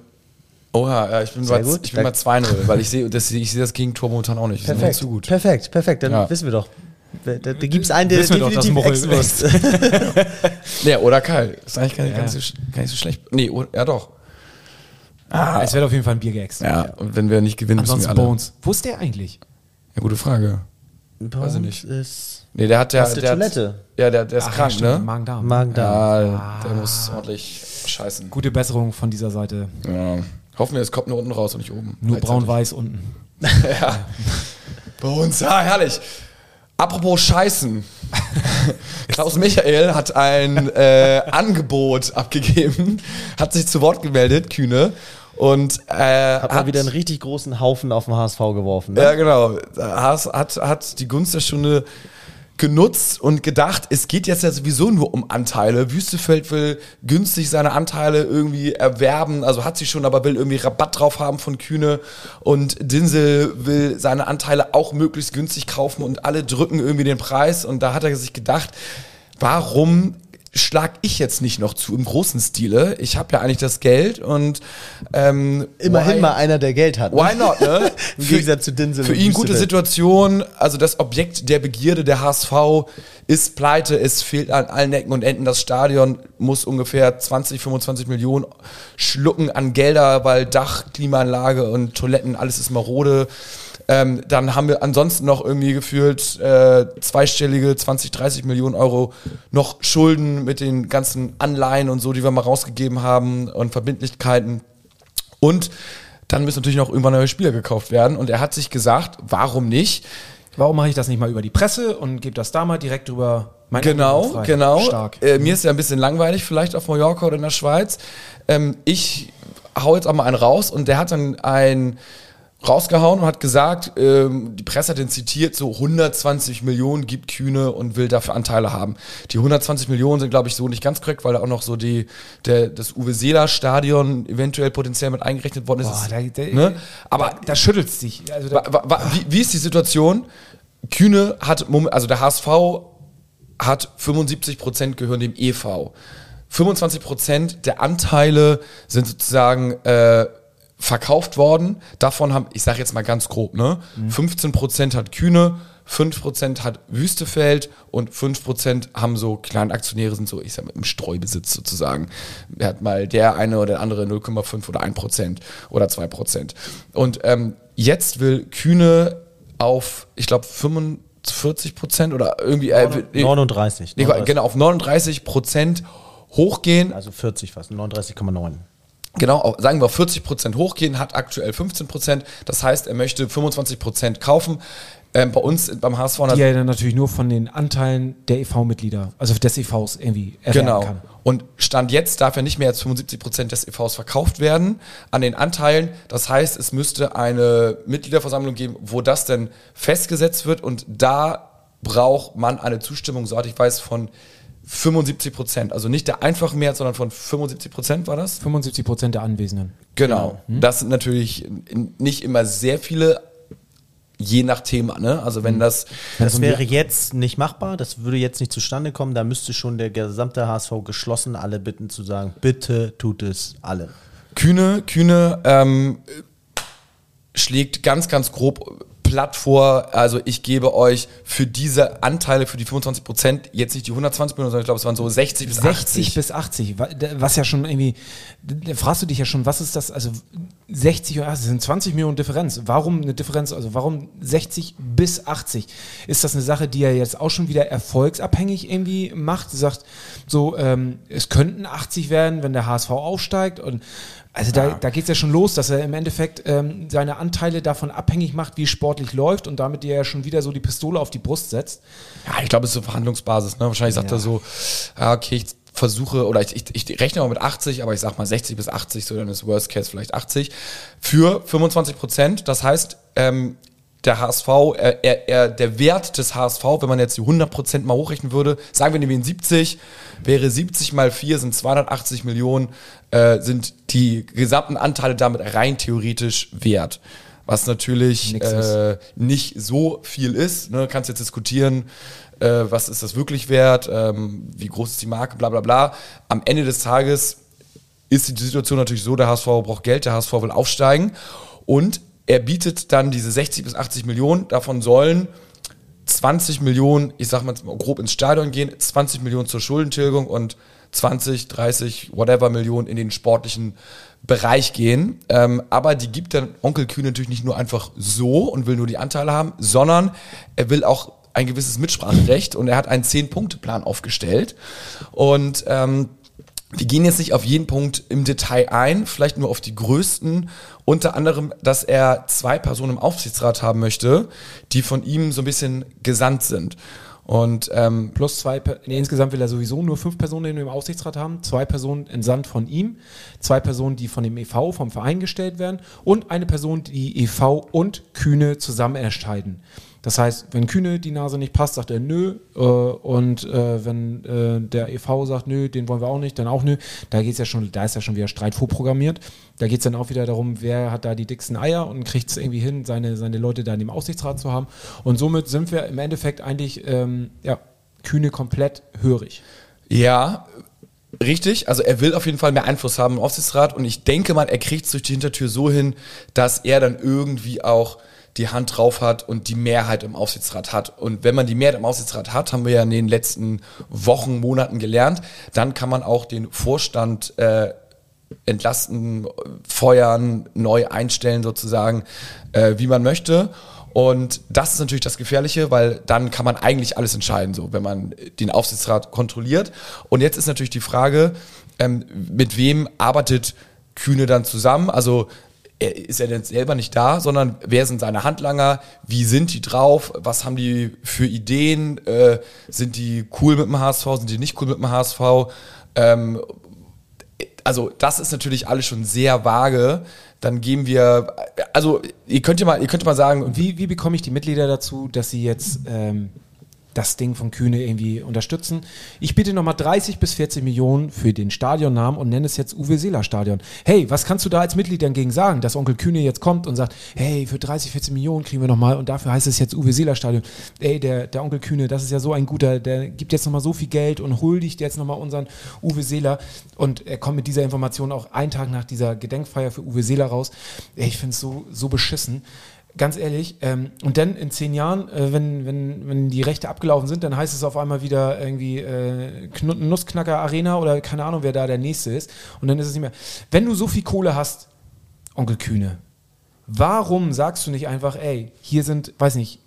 Oha, ja, ich bin, Sehr bei, gut. ich bin bei 2-0, weil ich sehe das, ich sehe das Gegentor momentan auch nicht. Perfekt, zu gut. perfekt, perfekt. Dann Ja. wissen wir doch. Da, da, gibt es einen, der Wissen doch, definitiv Muchel Ex muss. Ja, oder Kyle. Ist eigentlich gar nicht, Ja. gar nicht, so, gar nicht so schlecht. Nee, oder, ja doch. Es wird auf jeden Fall ein Bier geäxt. Ja, und wenn wir nicht gewinnen, müssen wir Ansonsten alle. Bones. Wo ist der eigentlich? Ja, gute Frage. Weiß ich nicht. Ist Nee, der hat der der Toilette. Hat, ja, der, der ist Ach, krank, stimmt, ne? Magen-Darm. Magen-Darm. Ja, der muss ordentlich scheißen. Gute Besserung von dieser Seite. Ja. Hoffen wir, es kommt nur unten raus und nicht oben. Nur braun-weiß unten. Bei uns, ja, herrlich. Apropos Scheißen. Klaus Michael hat ein äh, Angebot abgegeben, hat sich zu Wort gemeldet, Kühne. Und äh, Hat mal wieder einen richtig großen Haufen auf den HSV geworfen. Ne? Ja, genau. Haas hat, hat die Gunst der Stunde genutzt und gedacht, es geht jetzt ja sowieso nur um Anteile. Wüstefeld will günstig seine Anteile irgendwie erwerben, also hat sie schon, aber will irgendwie Rabatt drauf haben von Kühne. Und Dinsel will seine Anteile auch möglichst günstig kaufen und alle drücken irgendwie den Preis. Und da hat er sich gedacht, warum schlag ich jetzt nicht noch zu im großen Stile? Ich habe ja eigentlich das Geld und ähm, Immerhin why- mal einer, der Geld hat. ne? Why not, ne? Im Gegensatz zu Dinsel Für ihn gute. Situation, also das Objekt der Begierde der HSV ist pleite, es fehlt an allen Ecken und Enden. Das Stadion muss ungefähr 20, 25 Millionen schlucken an Gelder, weil Dach, Klimaanlage und Toiletten, alles ist marode. Ähm, dann haben wir ansonsten noch irgendwie gefühlt äh, zweistellige 20, 30 Millionen Euro noch Schulden mit den ganzen Anleihen und so, die wir mal rausgegeben haben und Verbindlichkeiten. Und dann müssen natürlich noch irgendwann neue Spieler gekauft werden. Und er hat sich gesagt, warum nicht? Warum mache ich das nicht mal über die Presse und gebe das da mal direkt über mein Genau, genau. Stark. Äh, mir ist ja ein bisschen langweilig, vielleicht auf Mallorca oder in der Schweiz. Ähm, ich hau jetzt auch mal einen raus und der hat dann ein rausgehauen und hat gesagt, ähm, die Presse hat ihn zitiert, so 120 Millionen gibt Kühne und will dafür Anteile haben. Die 120 Millionen sind, glaube ich, so nicht ganz korrekt, weil da auch noch so die, der, das Uwe Seeler Stadion eventuell potenziell mit eingerechnet worden ist. Boah, da, da, ne? Aber da, da schüttelt es dich. Also da, wa, wa, wie, wie ist die Situation? Kühne hat, also der HSV hat 75 Prozent gehören dem EV. 25 Prozent der Anteile sind sozusagen äh, verkauft worden. Davon haben, ich sage jetzt mal ganz grob, ne? 15 Prozent hat Kühne, 5 Prozent hat Wüstefeld und 5 Prozent haben so kleine Aktionäre, sind so, ich sag mal, im Streubesitz sozusagen. Er hat mal der eine oder der andere 0,5 oder 1 Prozent oder 2 Prozent. Und ähm, jetzt will Kühne auf, ich glaube, 45 Prozent oder irgendwie. Äh, will- 39. Nee, 39. genau, auf 39 Prozent hochgehen. Also 40 fast, 39,9. Genau, sagen wir 40 Prozent hochgehen, hat aktuell 15 Prozent. Das heißt, er möchte 25 Prozent kaufen. Ähm, bei uns beim HSV die er dann natürlich nur von den Anteilen der EV-Mitglieder, also des EVs irgendwie erwerben Genau. kann. Und Stand jetzt darf er nicht mehr als 75 Prozent des EVs verkauft werden an den Anteilen. Das heißt, es müsste eine Mitgliederversammlung geben, wo das denn festgesetzt wird. Und da braucht man eine Zustimmung, soweit ich weiß, von 75 Prozent. Also nicht der einfachen Mehrheit, sondern von 75 Prozent war das? 75 Prozent der Anwesenden. Genau. Das sind natürlich nicht immer sehr viele, je nach Thema. Ne? Also wenn das Das wäre jetzt nicht machbar, das würde jetzt nicht zustande kommen. Da müsste schon der gesamte HSV geschlossen alle bitten zu sagen, bitte tut es alle. Kühne, Kühne ähm, schlägt ganz, ganz grob platt vor. Also ich gebe euch für diese Anteile, für die 25 Prozent, jetzt nicht die 120 Millionen, sondern ich glaube, es waren so 60 bis 60 80. bis 80, wa- da- was ja schon irgendwie, da fragst du dich ja schon, was ist das, also 60 oder 80, das sind 20 Millionen Differenz. Warum eine Differenz, also warum 60 bis 80? Ist das eine Sache, die er jetzt auch schon wieder erfolgsabhängig irgendwie macht? Sagt so, ähm, es könnten 80 werden, wenn der HSV aufsteigt und also da, da geht es ja schon los, dass er im Endeffekt ähm, seine Anteile davon abhängig macht, wie es sportlich läuft und damit dir ja schon wieder so die Pistole auf die Brust setzt. Ja, ich glaube, es ist so Verhandlungsbasis. Ne? Wahrscheinlich sagt Ja. er so, ja, okay, ich versuche, oder ich, ich, ich rechne mal mit 80, aber ich sag mal 60 bis 80, so dann ist Worst Case vielleicht 80, für 25 Prozent. Das heißt, ähm, der HSV, er, er, er, der Wert des HSV, wenn man jetzt die 100 Prozent mal hochrechnen würde, sagen wir nehmen ihn 70, wäre 70 mal 4 sind 280 Millionen, äh, sind die gesamten Anteile damit rein theoretisch wert. Was natürlich äh, nicht so viel ist. Ne? Kannst jetzt diskutieren, äh, was ist das wirklich wert, ähm, wie groß ist die Marke, bla bla bla. Am Ende des Tages ist die Situation natürlich so, der HSV braucht Geld, der HSV will aufsteigen und er bietet dann diese 60 bis 80 Millionen, davon sollen 20 Millionen, ich sag mal grob ins Stadion gehen, 20 Millionen zur Schuldentilgung und 20, 30, whatever Millionen in den sportlichen Bereich gehen. Ähm, aber die gibt dann Onkel Kühn natürlich nicht nur einfach so und will nur die Anteile haben, sondern er will auch ein gewisses Mitspracherecht und er hat einen 10-Punkte-Plan aufgestellt. Und ähm, wir gehen jetzt nicht auf jeden Punkt im Detail ein, vielleicht nur auf die größten. Unter anderem, dass er zwei Personen im Aufsichtsrat haben möchte, die von ihm so ein bisschen gesandt sind. Und ähm, Plus zwei, nee, insgesamt will er sowieso nur fünf Personen im Aufsichtsrat haben. Zwei Personen entsandt von ihm, zwei Personen, die von dem EV, vom Verein gestellt werden und eine Person, die EV und Kühne zusammen entscheiden. Das heißt, wenn Kühne die Nase nicht passt, sagt er nö. Äh, und äh, wenn äh, der EV sagt nö, den wollen wir auch nicht, dann auch nö. Da geht's ja schon, da ist ja schon wieder Streit vorprogrammiert. Da geht's dann auch wieder darum, wer hat da die dicksten Eier und kriegt es irgendwie hin, seine, seine Leute da in dem Aufsichtsrat zu haben. Und somit sind wir im Endeffekt eigentlich ähm, ja, Kühne komplett hörig. Ja, richtig. Also er will auf jeden Fall mehr Einfluss haben im Aufsichtsrat und ich denke mal, er kriegt es durch die Hintertür so hin, dass er dann irgendwie auch die Hand drauf hat und die Mehrheit im Aufsichtsrat hat. Und wenn man die Mehrheit im Aufsichtsrat hat, haben wir ja in den letzten Wochen, Monaten gelernt, dann kann man auch den Vorstand äh, entlasten, feuern, neu einstellen sozusagen, äh, wie man möchte. Und das ist natürlich das Gefährliche, weil dann kann man eigentlich alles entscheiden, so wenn man den Aufsichtsrat kontrolliert. Und jetzt ist natürlich die Frage, ähm, mit wem arbeitet Kühne dann zusammen? Also ist er denn selber nicht da, sondern wer sind seine Handlanger? Wie sind die drauf? Was haben die für Ideen? Äh, sind die cool mit dem HSV? Sind die nicht cool mit dem HSV? Ähm, also das ist natürlich alles schon sehr vage. Dann geben wir, also ihr könnt ja mal, ihr könnt mal sagen, wie, wie bekomme ich die Mitglieder dazu, dass sie jetzt ähm, das Ding von Kühne irgendwie unterstützen? Ich biete nochmal 30 bis 40 Millionen für den Stadionnamen und nenne es jetzt Uwe Seeler Stadion. Hey, was kannst du da als Mitglied dagegen sagen, dass Onkel Kühne jetzt kommt und sagt, hey, für 30, 40 Millionen kriegen wir nochmal und dafür heißt es jetzt Uwe Seeler Stadion. Ey, der, der Onkel Kühne, das ist ja so ein guter, der gibt jetzt nochmal so viel Geld und huldigt jetzt nochmal unseren Uwe Seeler und er kommt mit dieser Information auch einen Tag nach dieser Gedenkfeier für Uwe Seeler raus. Ey, ich finde es so, so beschissen ganz ehrlich, ähm, und dann in zehn Jahren, äh, wenn, wenn, wenn die Rechte abgelaufen sind, dann heißt es auf einmal wieder irgendwie äh, Nussknacker Arena oder keine Ahnung, wer da der Nächste ist. Und dann ist es nicht mehr. Wenn du so viel Kohle hast, Onkel Kühne, warum sagst du nicht einfach, ey, hier sind, weiß nicht,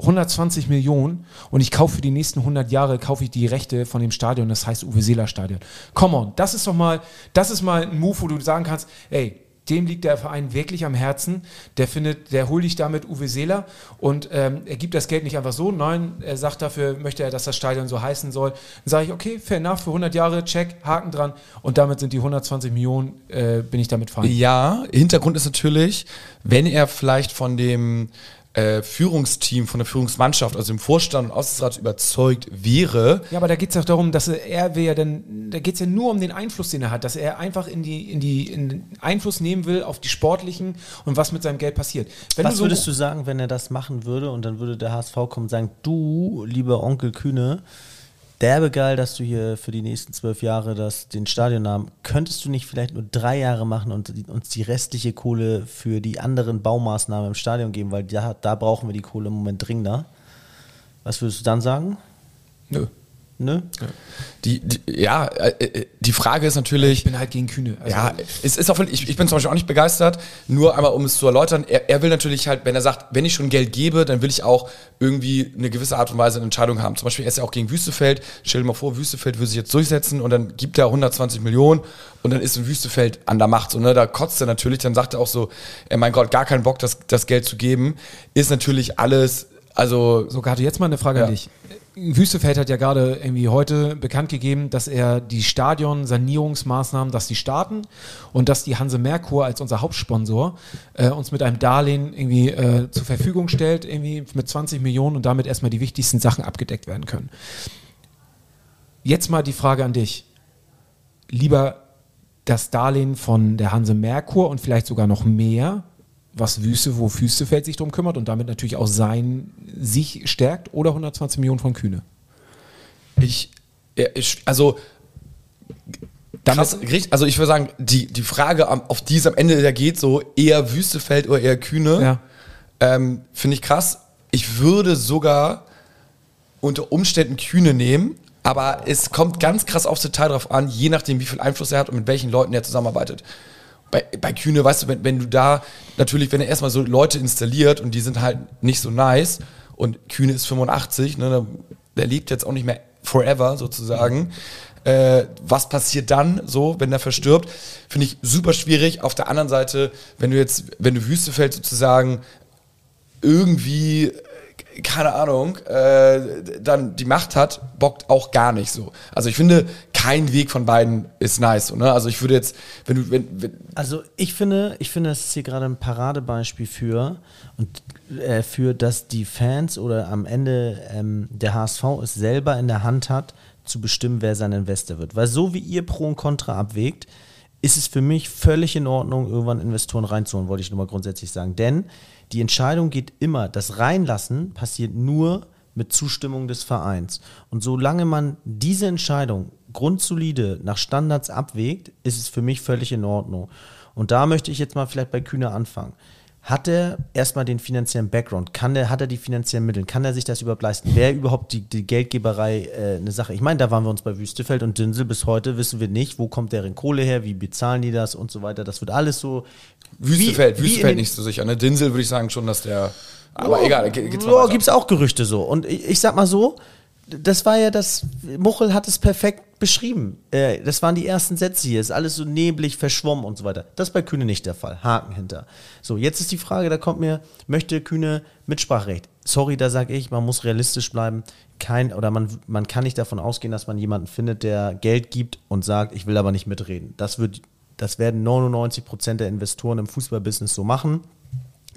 120 Millionen und ich kaufe für die nächsten 100 Jahre kaufe ich die Rechte von dem Stadion, das heißt Uwe Seeler Stadion. Come on, das ist doch mal, das ist mal ein Move, wo du sagen kannst, ey, dem liegt der Verein wirklich am Herzen. Der findet, der holt dich damit Uwe Seeler und ähm, er gibt das Geld nicht einfach so. Nein, er sagt dafür, möchte er, dass das Stadion so heißen soll. Dann sage ich, okay, fair enough, für 100 Jahre, check, Haken dran und damit sind die 120 Millionen, äh, bin ich damit fein. Ja, Hintergrund ist natürlich, wenn er vielleicht von dem äh, Führungsteam, von der Führungsmannschaft, also dem Vorstand und Aussichtsrat überzeugt wäre, Ja, aber da geht es auch darum, dass er, er ja dann, da geht es ja nur um den Einfluss, den er hat, dass er einfach in die, in die, in den Einfluss nehmen will auf die sportlichen und was mit seinem Geld passiert. Wenn Was so- würdest du sagen, wenn er das machen würde und dann würde der HSV kommen und sagen, du, lieber Onkel Kühne, derbe geil, dass du hier für die nächsten zwölf Jahre das, den Stadionnamen, könntest du nicht vielleicht nur drei Jahre machen und uns die restliche Kohle für die anderen Baumaßnahmen im Stadion geben, weil da, da brauchen wir die Kohle im Moment dringender. Was würdest du dann sagen? nö. Nö? Die, die, ja, äh, äh, die Frage ist natürlich, ich bin halt gegen Kühne. Also, Ja, es ist auch ich, ich bin zum Beispiel auch nicht begeistert, nur einmal um es zu erläutern, er, er will natürlich halt, wenn er sagt, wenn ich schon Geld gebe, dann will ich auch irgendwie eine gewisse Art und Weise eine Entscheidung haben. Zum Beispiel, er ist ja auch gegen Wüstefeld, stell dir mal vor, Wüstefeld würde sich jetzt durchsetzen und dann gibt er 120 Millionen und dann ist ein Wüstefeld an der Macht. So, ne, da kotzt er natürlich, dann sagt er auch so, ey, mein Gott, gar keinen Bock, das, das Geld zu geben, ist natürlich alles, also So, Gato, jetzt mal eine Frage an Ja. dich. Wüstefeld hat ja gerade irgendwie heute bekannt gegeben, dass er die Stadion-Sanierungsmaßnahmen, dass die starten und dass die Hanse Merkur als unser Hauptsponsor äh, uns mit einem Darlehen irgendwie äh, zur Verfügung stellt, irgendwie mit 20 Millionen und damit erstmal die wichtigsten Sachen abgedeckt werden können. Jetzt mal die Frage an dich. Lieber das Darlehen von der Hanse Merkur und vielleicht sogar noch mehr, was Wüste, wo Wüstefeld sich drum kümmert und damit natürlich auch sein sich stärkt oder 120 Millionen von Kühne. Ich, ja, ich also krass, richtig, also ich würde sagen, die, die Frage, auf die es am Ende da geht, so eher Wüstefeld oder eher Kühne, Ja. ähm, finde ich krass. Ich würde sogar unter Umständen Kühne nehmen, aber es kommt ganz krass aufs Detail drauf an, je nachdem, wie viel Einfluss er hat und mit welchen Leuten er zusammenarbeitet. Bei, bei Kühne, weißt du, wenn, wenn du da natürlich, wenn er erstmal so Leute installiert und die sind halt nicht so nice und Kühne ist 85, ne, der, lebt jetzt auch nicht mehr forever sozusagen. Äh, was passiert dann so, wenn der verstirbt? Finde ich super schwierig. Auf der anderen Seite, wenn du jetzt, wenn du Wüstefeld sozusagen irgendwie, keine Ahnung, äh, dann die Macht hat, bockt auch gar nicht so. Also ich finde, kein Weg von beiden ist nice. So, ne? Also ich würde jetzt, wenn du, wenn, wenn Also ich finde, ich finde, das ist hier gerade ein Paradebeispiel für und äh, für, dass die Fans oder am Ende ähm, der HSV es selber in der Hand hat, zu bestimmen, wer sein Investor wird. Weil so wie ihr Pro und Contra abwägt, ist es für mich völlig in Ordnung, irgendwann Investoren reinzuholen, wollte ich nur mal grundsätzlich sagen. Denn die Entscheidung geht immer, das Reinlassen passiert nur mit Zustimmung des Vereins. Und solange man diese Entscheidung grundsolide nach Standards abwägt, ist es für mich völlig in Ordnung. Und da möchte ich jetzt mal vielleicht bei Kühne anfangen. Hat er erstmal den finanziellen Background? Kann der, hat er die finanziellen Mittel? Kann er sich das überhaupt leisten? Wäre überhaupt die, die Geldgeberei äh, eine Sache? Ich meine, da waren wir uns bei Wüstefeld und Dinsel. Bis heute wissen wir nicht, wo kommt deren Kohle her, wie bezahlen die das und so weiter. Das wird alles so. Wüstefeld, wie- wie Wüstefeld nicht so sicher. Ne? Dinsel würde ich sagen schon, dass der. Aber egal, ge- geht's mal Ja, weiter. gibt es auch Gerüchte so. Und ich, ich sag mal so, das war ja das, Muchel hat es perfekt beschrieben. Äh, das waren die ersten Sätze hier, ist alles so neblig, verschwommen und so weiter. Das ist bei Kühne nicht der Fall. Haken hinter. So, jetzt ist die Frage, da kommt mir, möchte Kühne Mitspracherecht? Sorry, da sage ich, man muss realistisch bleiben. Kein, oder man, man kann nicht davon ausgehen, dass man jemanden findet, der Geld gibt und sagt, ich will aber nicht mitreden. Das wird, das werden 99 Prozent der Investoren im Fußballbusiness so machen.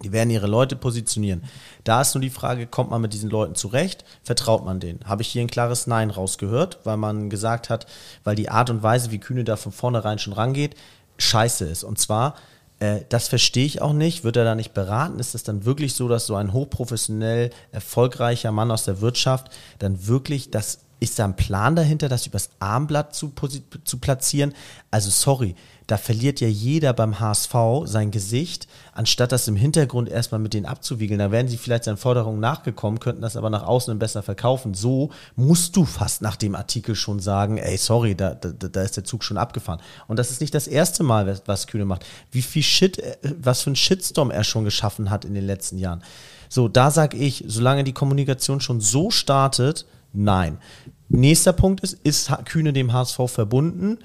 Die werden ihre Leute positionieren. Da ist nur die Frage, kommt man mit diesen Leuten zurecht? Vertraut man denen? Habe ich hier ein klares Nein rausgehört, weil man gesagt hat, weil die Art und Weise, wie Kühne da von vornherein schon rangeht, scheiße ist. Und zwar, äh, das verstehe ich auch nicht. Wird er da nicht beraten? Ist es dann wirklich so, dass so ein hochprofessionell erfolgreicher Mann aus der Wirtschaft dann wirklich das ist da ein Plan dahinter, das übers Armblatt zu, zu platzieren? Also sorry, da verliert ja jeder beim HSV sein Gesicht, anstatt das im Hintergrund erstmal mit denen abzuwiegeln. Da wären sie vielleicht seinen Forderungen nachgekommen, könnten das aber nach außen besser verkaufen. So musst du fast nach dem Artikel schon sagen, ey, sorry, da, da, da ist der Zug schon abgefahren. Und das ist nicht das erste Mal, was Kühne macht. Wie viel Shit, äh, was für ein Shitstorm er schon geschaffen hat in den letzten Jahren. So, da sage ich, solange die Kommunikation schon so startet, nein. Nächster Punkt ist, ist Kühne dem HSV verbunden?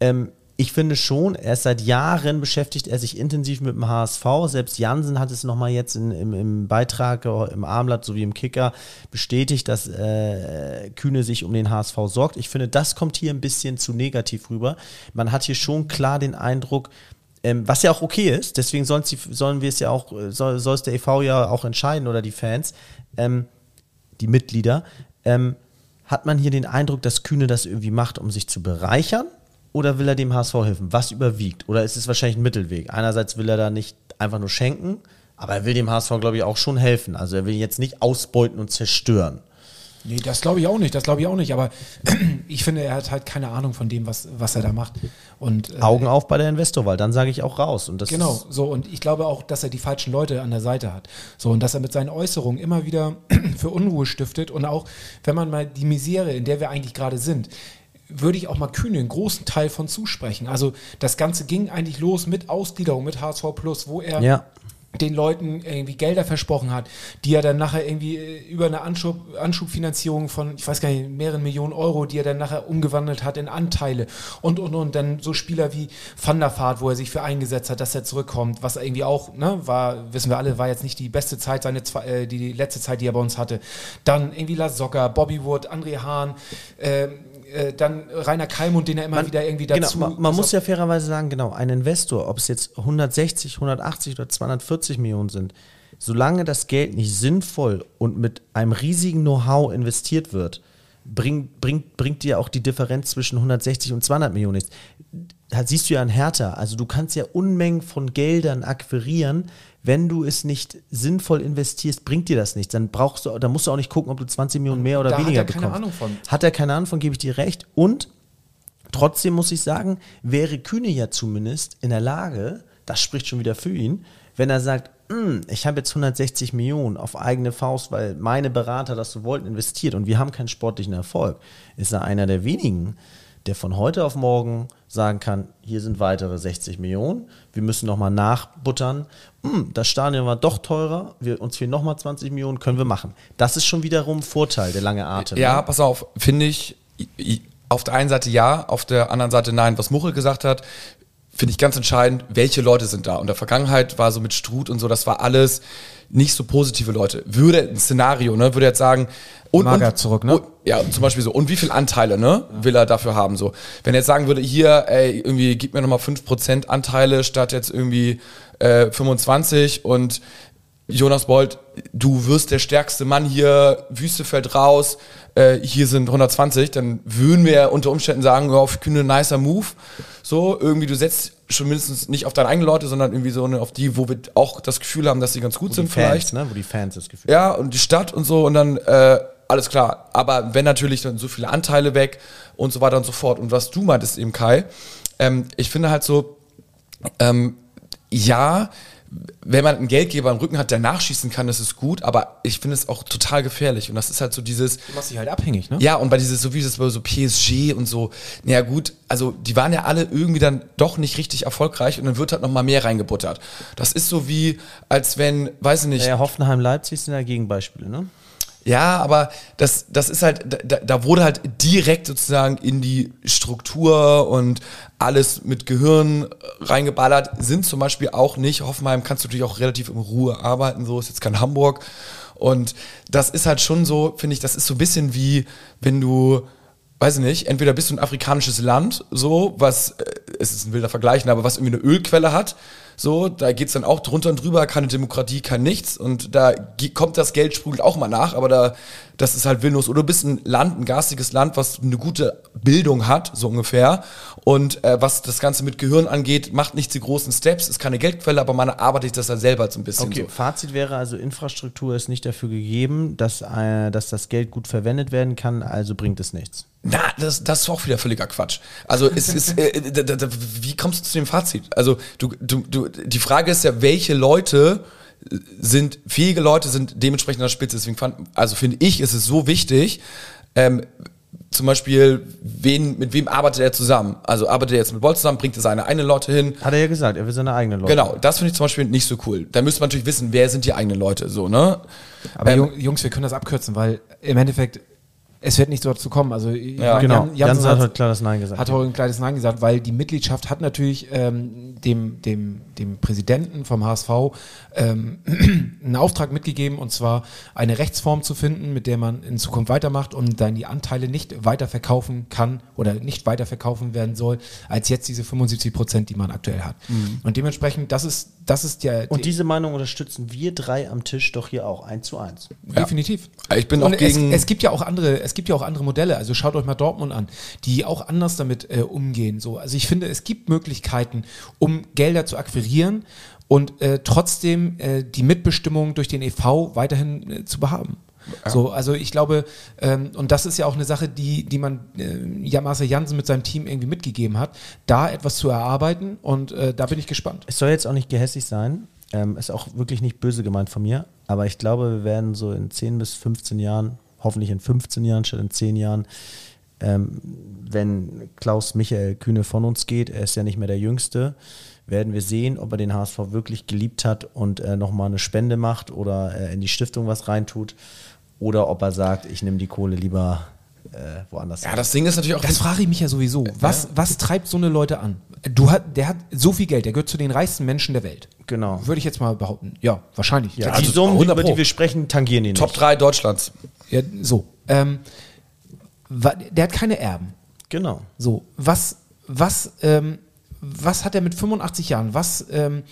Ähm, ich finde schon, er ist seit Jahren beschäftigt er sich intensiv mit dem HSV. Selbst Jansen hat es nochmal jetzt in, im, im, Beitrag im Armblatt sowie im Kicker bestätigt, dass äh, Kühne sich um den HSV sorgt. Ich finde, das kommt hier ein bisschen zu negativ rüber. Man hat hier schon klar den Eindruck, ähm, was ja auch okay ist, deswegen sollen, sie, sollen wir es ja auch, soll, soll es der EV ja auch entscheiden oder die Fans, ähm, die Mitglieder. Ähm, hat man hier den Eindruck, dass Kühne das irgendwie macht, um sich zu bereichern? Oder will er dem HSV helfen? Was überwiegt? Oder ist es wahrscheinlich ein Mittelweg? Einerseits will er da nicht einfach nur schenken, aber er will dem HSV, glaube ich, auch schon helfen. Also er will jetzt nicht ausbeuten und zerstören. Nee, das glaube ich auch nicht, das glaube ich auch nicht, aber ich finde, er hat halt keine Ahnung von dem, was, was er da macht. Und, äh, Augen auf bei der Investorwahl, dann sage ich auch raus. Und das genau, so und ich glaube auch, dass er die falschen Leute an der Seite hat. So und dass er mit seinen Äußerungen immer wieder für Unruhe stiftet und auch, wenn man mal die Misere, in der wir eigentlich gerade sind, würde ich auch mal Kühne einen großen Teil von zusprechen. Also das Ganze ging eigentlich los mit Ausgliederung, mit HSV Plus, wo er ja. den Leuten irgendwie Gelder versprochen hat, die er dann nachher irgendwie äh, über eine Anschub, Anschubfinanzierung von, ich weiß gar nicht, mehreren Millionen Euro, die er dann nachher umgewandelt hat in Anteile und, und, und. Dann so Spieler wie Van der Vaart, wo er sich für eingesetzt hat, dass er zurückkommt, was irgendwie auch, ne, war, wissen wir alle, war jetzt nicht die beste Zeit, seine äh, die, letzte Zeit, die er bei uns hatte. Dann irgendwie La Socker, Bobby Wood, André Hahn, äh, äh, dann Rainer Kalmund, den er immer man, wieder irgendwie dazu. Genau, man, man muss ja fairerweise sagen, genau, ein Investor, ob es jetzt 160, 180 oder 240 Millionen sind, solange das Geld nicht sinnvoll und mit einem riesigen Know-how investiert wird, bringt, bringt, bringt dir auch die Differenz zwischen 160 und 200 Millionen nichts. Da siehst du ja an Hertha. Also du kannst ja Unmengen von Geldern akquirieren, wenn du es nicht sinnvoll investierst, bringt dir das nichts. Dann brauchst du, dann musst du auch nicht gucken, ob du 20 Millionen mehr oder da weniger hat er bekommst. Keine Ahnung von. Hat er keine Ahnung von, gebe ich dir recht. Und trotzdem muss ich sagen, wäre Kühne ja zumindest in der Lage, das spricht schon wieder für ihn, wenn er sagt, hm, ich habe jetzt 160 Millionen auf eigene Faust, weil meine Berater das so wollten, investiert und wir haben keinen sportlichen Erfolg, ist er einer der wenigen, der von heute auf morgen sagen kann, hier sind weitere 60 Millionen, wir müssen nochmal nachbuttern, hm, das Stadion war doch teurer, wir, uns fehlen nochmal 20 Millionen, können wir machen. Das ist schon wiederum Vorteil, der lange Atem. Ja, ne? pass auf, finde ich, auf der einen Seite ja, auf der anderen Seite nein. Was Muchel gesagt hat, finde ich ganz entscheidend, welche Leute sind da. Und der Vergangenheit war so mit Struth und so, das war alles nicht so positive Leute. Würde ein Szenario, ne, würde jetzt sagen, und, Mager zurück, ne? Und, ja, zum Beispiel so. Und wie viel Anteile, ne, will er dafür haben, so. Wenn er jetzt sagen würde, hier, ey, irgendwie, gib mir nochmal 5% Anteile statt jetzt irgendwie äh, 25 und Jonas Bolt, du wirst der stärkste Mann hier, Wüste fällt raus, äh, hier sind 120, dann würden wir unter Umständen sagen, ja, auf Kühne, nicer Move. So, irgendwie, du setzt schon mindestens nicht auf deine eigenen Leute, sondern irgendwie so auf die, wo wir auch das Gefühl haben, dass sie ganz gut wo sind Fans, vielleicht. Ne? Wo die Fans das Gefühl Ja, und die Stadt und so und dann, äh, alles klar. Aber wenn natürlich dann so viele Anteile weg und so weiter und so fort. Und was du meintest eben, Kai, ähm, ich finde halt so, ähm, ja, wenn man einen Geldgeber im Rücken hat, der nachschießen kann, das ist gut, aber ich finde es auch total gefährlich. Und das ist halt so dieses. Du machst dich halt abhängig, ne? Ja, und bei dieses, so wie das bei so PSG und so, naja gut, also die waren ja alle irgendwie dann doch nicht richtig erfolgreich und dann wird halt nochmal mehr reingebuttert. Das ist so wie, als wenn, weiß ich nicht. Ja, Hoffenheim, Leipzig sind ja Gegenbeispiele, ne? Ja, aber das, das ist halt, da, da wurde halt direkt sozusagen in die Struktur und alles mit Gehirn reingeballert. Sind zum Beispiel auch nicht, Hoffenheim kannst du natürlich auch relativ in Ruhe arbeiten, so ist jetzt kein Hamburg. Und das ist halt schon so, finde ich, das ist so ein bisschen wie, wenn du weiß ich nicht, entweder bist du ein afrikanisches Land, so, was, äh, es ist ein wilder Vergleich, aber was irgendwie eine Ölquelle hat, so, da geht's dann auch drunter und drüber, keine Demokratie, kein nichts. Und da kommt das Geld, sprudelt auch mal nach, aber da, das ist halt willlos. Oder du bist ein Land, ein garstiges Land, was eine gute Bildung hat, so ungefähr. Und äh, was das Ganze mit Gehirn angeht, macht nicht die großen Steps, ist keine Geldquelle, aber man arbeitet das dann selber so ein bisschen. Okay, so. Fazit wäre also, Infrastruktur ist nicht dafür gegeben, dass, äh, dass das Geld gut verwendet werden kann, also bringt es nichts. Na, das, das ist auch wieder völliger Quatsch. Also es ist, äh, wie kommst du zu dem Fazit? Also du, du, du, die Frage ist ja, welche Leute sind, fähige Leute sind dementsprechend an der Spitze. Deswegen fand, also finde ich, ist es so wichtig, ähm, zum Beispiel, wen, mit wem arbeitet er zusammen? Also arbeitet er jetzt mit Bolt zusammen, bringt er seine eigenen Leute hin? Hat er ja gesagt, er will seine eigenen Leute. Genau, das finde ich zum Beispiel nicht so cool. Da müsste man natürlich wissen, wer sind die eigenen Leute, so, ne? Aber Ähm, Jungs, wir können das abkürzen, weil im Endeffekt, es wird nicht so dazu kommen. Also, Ja, meine, Genau, Jan- Jansen hat hat- heute klar das Nein gesagt. hat heute ein kleines Nein gesagt, weil die Mitgliedschaft hat natürlich ähm, dem, dem, dem Präsidenten vom HSV ähm, einen Auftrag mitgegeben, und zwar eine Rechtsform zu finden, mit der man in Zukunft weitermacht und dann die Anteile nicht weiterverkaufen kann oder nicht weiterverkaufen werden soll, als jetzt diese 75 Prozent, die man aktuell hat. Und dementsprechend, das ist, das ist der. Und diese Meinung unterstützen wir drei am Tisch doch hier auch eins zu eins. Definitiv. Ich bin Und auch gegen- Es, es gibt ja auch andere, es gibt ja auch andere Modelle. Also schaut euch mal Dortmund an, die auch anders damit äh, umgehen. So, also ich finde, es gibt Möglichkeiten, um Gelder zu akquirieren und äh, trotzdem äh, die Mitbestimmung durch den EV weiterhin äh, zu behaben. So, also ich glaube, ähm, und das ist ja auch eine Sache, die, die man äh, ja, Marcel Jansen mit seinem Team irgendwie mitgegeben hat, da etwas zu erarbeiten und äh, da bin ich gespannt. Es soll jetzt auch nicht gehässig sein, ähm, ist auch wirklich nicht böse gemeint von mir, aber ich glaube, wir werden so in 10 bis 15 Jahren, hoffentlich in 15 Jahren statt in 10 Jahren, ähm, wenn Klaus Michael Kühne von uns geht, er ist ja nicht mehr der Jüngste, werden wir sehen, ob er den HSV wirklich geliebt hat und äh, nochmal eine Spende macht oder äh, in die Stiftung was reintut oder ob er sagt, ich nehme die Kohle lieber äh, woanders ja, hin. das Ding ist natürlich auch. Das frage ich mich ja sowieso. Was, was treibt so eine Leute an? Du hat, der hat so viel Geld, der gehört zu den reichsten Menschen der Welt. Genau. Würde ich jetzt mal behaupten. Ja, wahrscheinlich. Ja, Ja, die also Summen, 100 über die wir sprechen, tangieren ihn Top nicht. 3 Deutschlands. Ja, so. Ähm, der hat keine Erben. Genau. So, was, was, ähm, was hat er mit 85 Jahren? Was, ähm,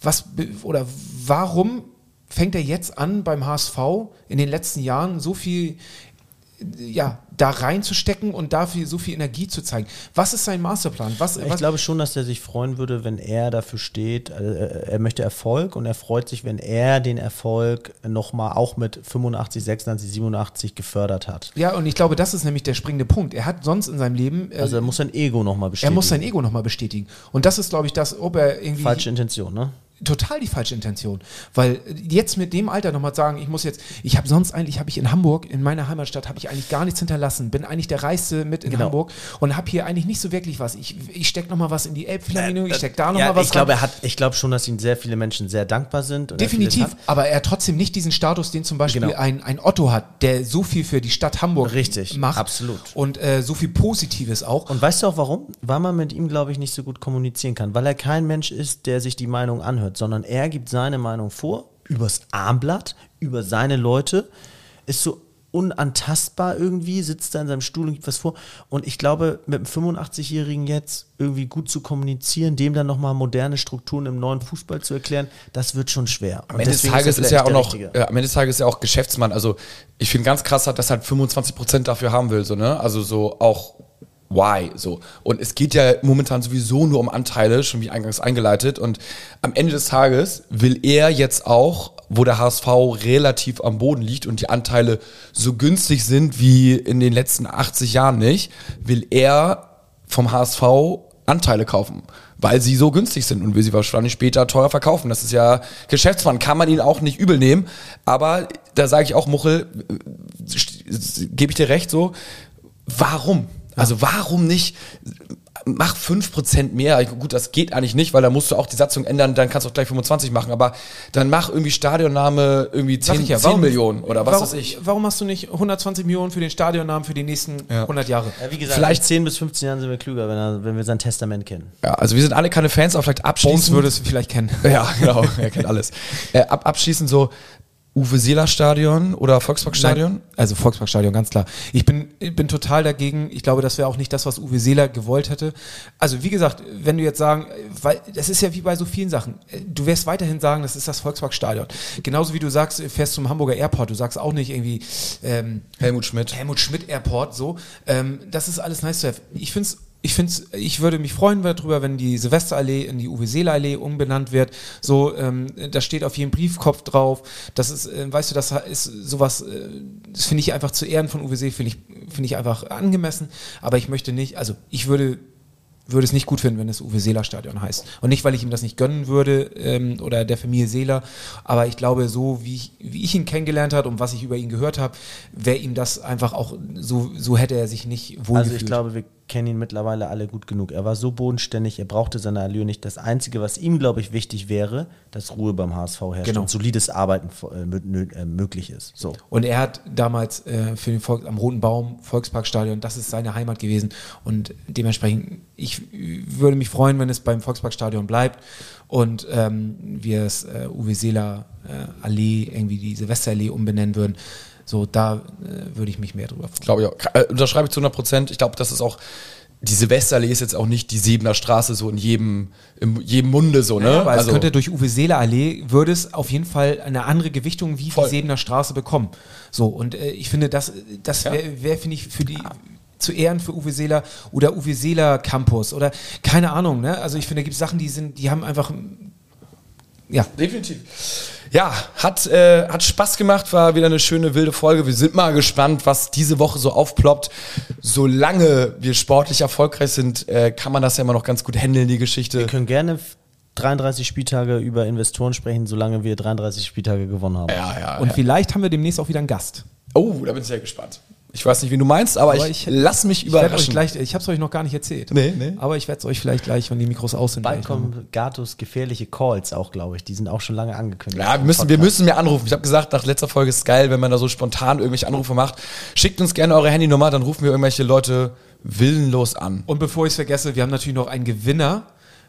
was, oder warum fängt er jetzt an, beim HSV in den letzten Jahren so viel, ja, da reinzustecken und dafür so viel Energie zu zeigen? Was ist sein Masterplan? Was, Ich was, glaube schon, dass er sich freuen würde, wenn er dafür steht. äh, Er möchte Erfolg und er freut sich, wenn er den Erfolg nochmal auch mit 85, 86, 87 gefördert hat. ja, und ich glaube, das ist nämlich der springende Punkt. Er hat sonst in seinem Leben, äh, Also er muss sein Ego nochmal er bestätigen. muss sein Ego nochmal bestätigen. Und das ist, glaube ich, das, ob er irgendwie. Falsche Intention, ne? Total die falsche Intention. Weil jetzt mit dem Alter nochmal sagen, ich muss jetzt, ich habe sonst eigentlich, habe ich in Hamburg, in meiner Heimatstadt, habe ich eigentlich gar nichts hinterlassen, bin eigentlich der Reichste mit in Genau. Hamburg und habe hier eigentlich nicht so wirklich was. Ich, ich stecke nochmal was in die Elbphilharmonie, ich stecke da nochmal Ja, was ich glaube, er hat, ich glaube schon, dass ihm sehr viele Menschen sehr dankbar sind. Definitiv, aber er hat trotzdem nicht diesen Status, den zum Beispiel Genau. ein, ein Otto hat, der so viel für die Stadt Hamburg Richtig, macht. absolut. Und äh, so viel Positives auch. Und weißt du auch warum? Weil man mit ihm, glaube ich, nicht so gut kommunizieren kann. Weil er kein Mensch ist, der sich die Meinung anhört, sondern er gibt seine Meinung vor, übers Armblatt, über seine Leute, ist so unantastbar irgendwie, sitzt da in seinem Stuhl und gibt was vor. Und ich glaube, mit einem 85-Jährigen jetzt irgendwie gut zu kommunizieren, dem dann nochmal moderne Strukturen im neuen Fußball zu erklären, das wird schon schwer. Am Ende des Tages ist ja auch noch, ja, am Ende des Tages ist ja auch Geschäftsmann. Also ich finde ganz krass, dass er halt 25 Prozent dafür haben will, so, ne? Also so auch why, so. Und es geht ja momentan sowieso nur um Anteile, schon wie eingangs eingeleitet. Und am Ende des Tages will er jetzt auch, wo der HSV relativ am Boden liegt und die Anteile so günstig sind wie in den letzten 80 Jahren nicht, will er vom HSV Anteile kaufen, weil sie so günstig sind und will sie wahrscheinlich später teuer verkaufen. Das ist ja Geschäftsmann, kann man ihn auch nicht übel nehmen. Aber da sage ich auch, Muchel, äh, gebe ich dir recht so, warum? Also warum nicht mach 5% mehr. Gut, das geht eigentlich nicht, weil da musst du auch die Satzung ändern, dann kannst du auch gleich 25 machen, aber dann mach irgendwie Stadionname irgendwie 10, Sag ich ja, 10 warum- Millionen oder was warum, weiß ich. Warum hast du nicht 120 Millionen für den Stadionnamen für die nächsten 100 Jahre? Ja, wie gesagt, Vielleicht- in 10 bis 15 Jahren sind wir klüger, wenn, er, wenn wir sein Testament kennen. Ja, also wir sind alle keine Fans, aber vielleicht abschließend. Bones würde es vielleicht kennen. Ja, genau, er kennt alles. Äh, ab, abschließend so Uwe Seeler Stadion oder Volksparkstadion? Also Volksparkstadion, ganz klar. Ich bin, ich bin total dagegen. Ich glaube, das wäre auch nicht das, was Uwe Seeler gewollt hätte. Also wie gesagt, wenn du jetzt sagen, weil das ist ja wie bei so vielen Sachen. Du wirst weiterhin sagen, das ist das Volksparkstadion. Genauso wie du sagst, du fährst zum Hamburger Airport. Du sagst auch nicht irgendwie ähm, Helmut Schmidt. Helmut Schmidt Airport. So, ähm, das ist alles nice to have. Ich finde ich find's, ich würde mich freuen darüber, wenn die Silvesterallee in die Uwe Seeler Allee umbenannt wird. So, ähm, da steht auf jedem Briefkopf drauf. Das ist, äh, weißt du, das ist sowas, äh, das finde ich einfach zu Ehren von Uwe See, finde ich, finde ich einfach angemessen. Aber ich möchte nicht, also ich würde würde es nicht gut finden, wenn es Uwe Seeler Stadion heißt. Und nicht, weil ich ihm das nicht gönnen würde ähm, oder der Familie Seeler, aber ich glaube, so wie ich, wie ich ihn kennengelernt habe und was ich über ihn gehört habe, wäre ihm das einfach auch, so, so hätte er sich nicht wohl Also ich glaube, wir kennen ihn mittlerweile alle gut genug. Er war so bodenständig, er brauchte seine Allure nicht. Das Einzige, was ihm, glaube ich, wichtig wäre, dass Ruhe beim HSV herrscht Genau. und solides Arbeiten äh, äh, möglich ist. So. Und er hat damals äh, für den Volk, am Roten Baum Volksparkstadion, das ist seine Heimat gewesen. Und dementsprechend, ich würde mich freuen, wenn es beim Volksparkstadion bleibt und ähm, wir es äh, Uwe Seeler äh, Allee, irgendwie die Silvesterallee umbenennen würden. So, da äh, würde ich mich mehr drüber freuen. Glaube ich auch. Äh, unterschreibe ich zu 100 Prozent. Ich glaube, das ist auch, die Silvesterallee ist jetzt auch nicht die Siebener Straße so in jedem, in jedem Munde so, ne? Ja, aber es könnte durch Uwe Seeler Allee würde es auf jeden Fall eine andere Gewichtung wie Voll. die Sebener Straße bekommen. So, und äh, ich finde, das, das wäre, wär, finde ich, für die zu Ehren für Uwe Seeler oder Uwe Seeler Campus oder keine Ahnung, ne? Also ich finde, da gibt es Sachen, die sind, die haben einfach ja, Definitiv. Ja, hat, äh, hat Spaß gemacht, war wieder eine schöne wilde Folge. Wir sind mal gespannt, was diese Woche so aufploppt. Solange wir sportlich erfolgreich sind, äh, kann man das ja immer noch ganz gut handeln, die Geschichte. Wir können gerne f- 33 Spieltage über Investoren sprechen, solange wir 33 Spieltage gewonnen haben. Ja, ja. und ja. vielleicht haben wir demnächst auch wieder einen Gast. Oh, da bin ich sehr gespannt. Ich weiß nicht, wie du meinst, aber, Aber ich, ich- lass mich Ich überraschen. gleich, ich habe es euch noch gar nicht erzählt. Nee, nee. Aber ich werde es euch vielleicht gleich, wenn die Mikros aus sind. Bald kommen Gatos gefährliche Calls auch, glaube ich. Die sind auch schon lange angekündigt. Ja, wir müssen, wir müssen mehr anrufen. Ich habe gesagt, nach letzter Folge ist es geil, wenn man da so spontan irgendwelche Anrufe macht. Schickt uns gerne eure Handynummer, dann rufen wir irgendwelche Leute willenlos an. Und bevor ich es vergesse, wir haben natürlich noch einen Gewinner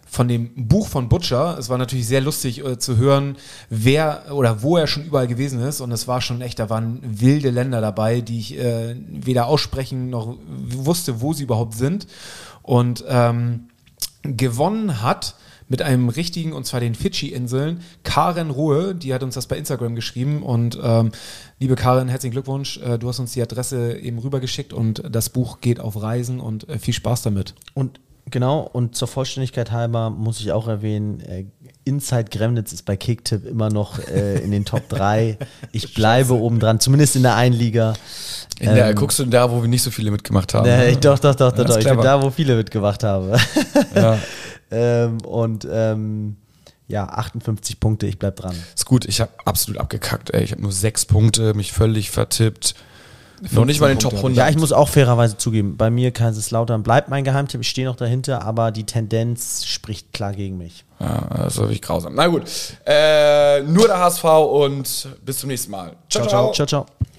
von dem Buch von Butcher. Es war natürlich sehr lustig äh, zu hören, wer oder wo er schon überall gewesen ist. Und es war schon echt, da waren wilde Länder dabei, die ich äh, weder aussprechen noch wusste, wo sie überhaupt sind. Und ähm, gewonnen hat mit einem richtigen, und zwar den Fidschi-Inseln, Karen Ruhe, die hat uns das bei Instagram geschrieben. Und ähm, liebe Karen, herzlichen Glückwunsch. Äh, du hast uns die Adresse eben rübergeschickt und das Buch geht auf Reisen und äh, viel Spaß damit. Und genau, und zur Vollständigkeit halber muss ich auch erwähnen, äh, Inside Gremnitz ist bei Kicktip immer noch äh, in den Top 3. Ich bleibe oben dran, zumindest in der einen Liga. In der, Ähm, guckst du da, wo wir nicht so viele mitgemacht haben? Ich, doch, doch, doch, Ja, doch. Ich bin da, wo viele mitgemacht haben. Ja. ähm, und ähm, ja, 58 Punkte, ich bleib dran. Ist gut, ich habe absolut abgekackt, ey. Ich habe nur sechs Punkte, mich völlig vertippt. Noch nicht mal in den Top Punkte 100. Ja, ich muss auch fairerweise zugeben, bei mir Kaiserslautern bleibt mein Geheimtipp, ich stehe noch dahinter, aber die Tendenz spricht klar gegen mich. Ja, das ist wirklich grausam. Na gut, äh, nur der HSV und bis zum nächsten Mal. ciao. ciao. ciao. ciao.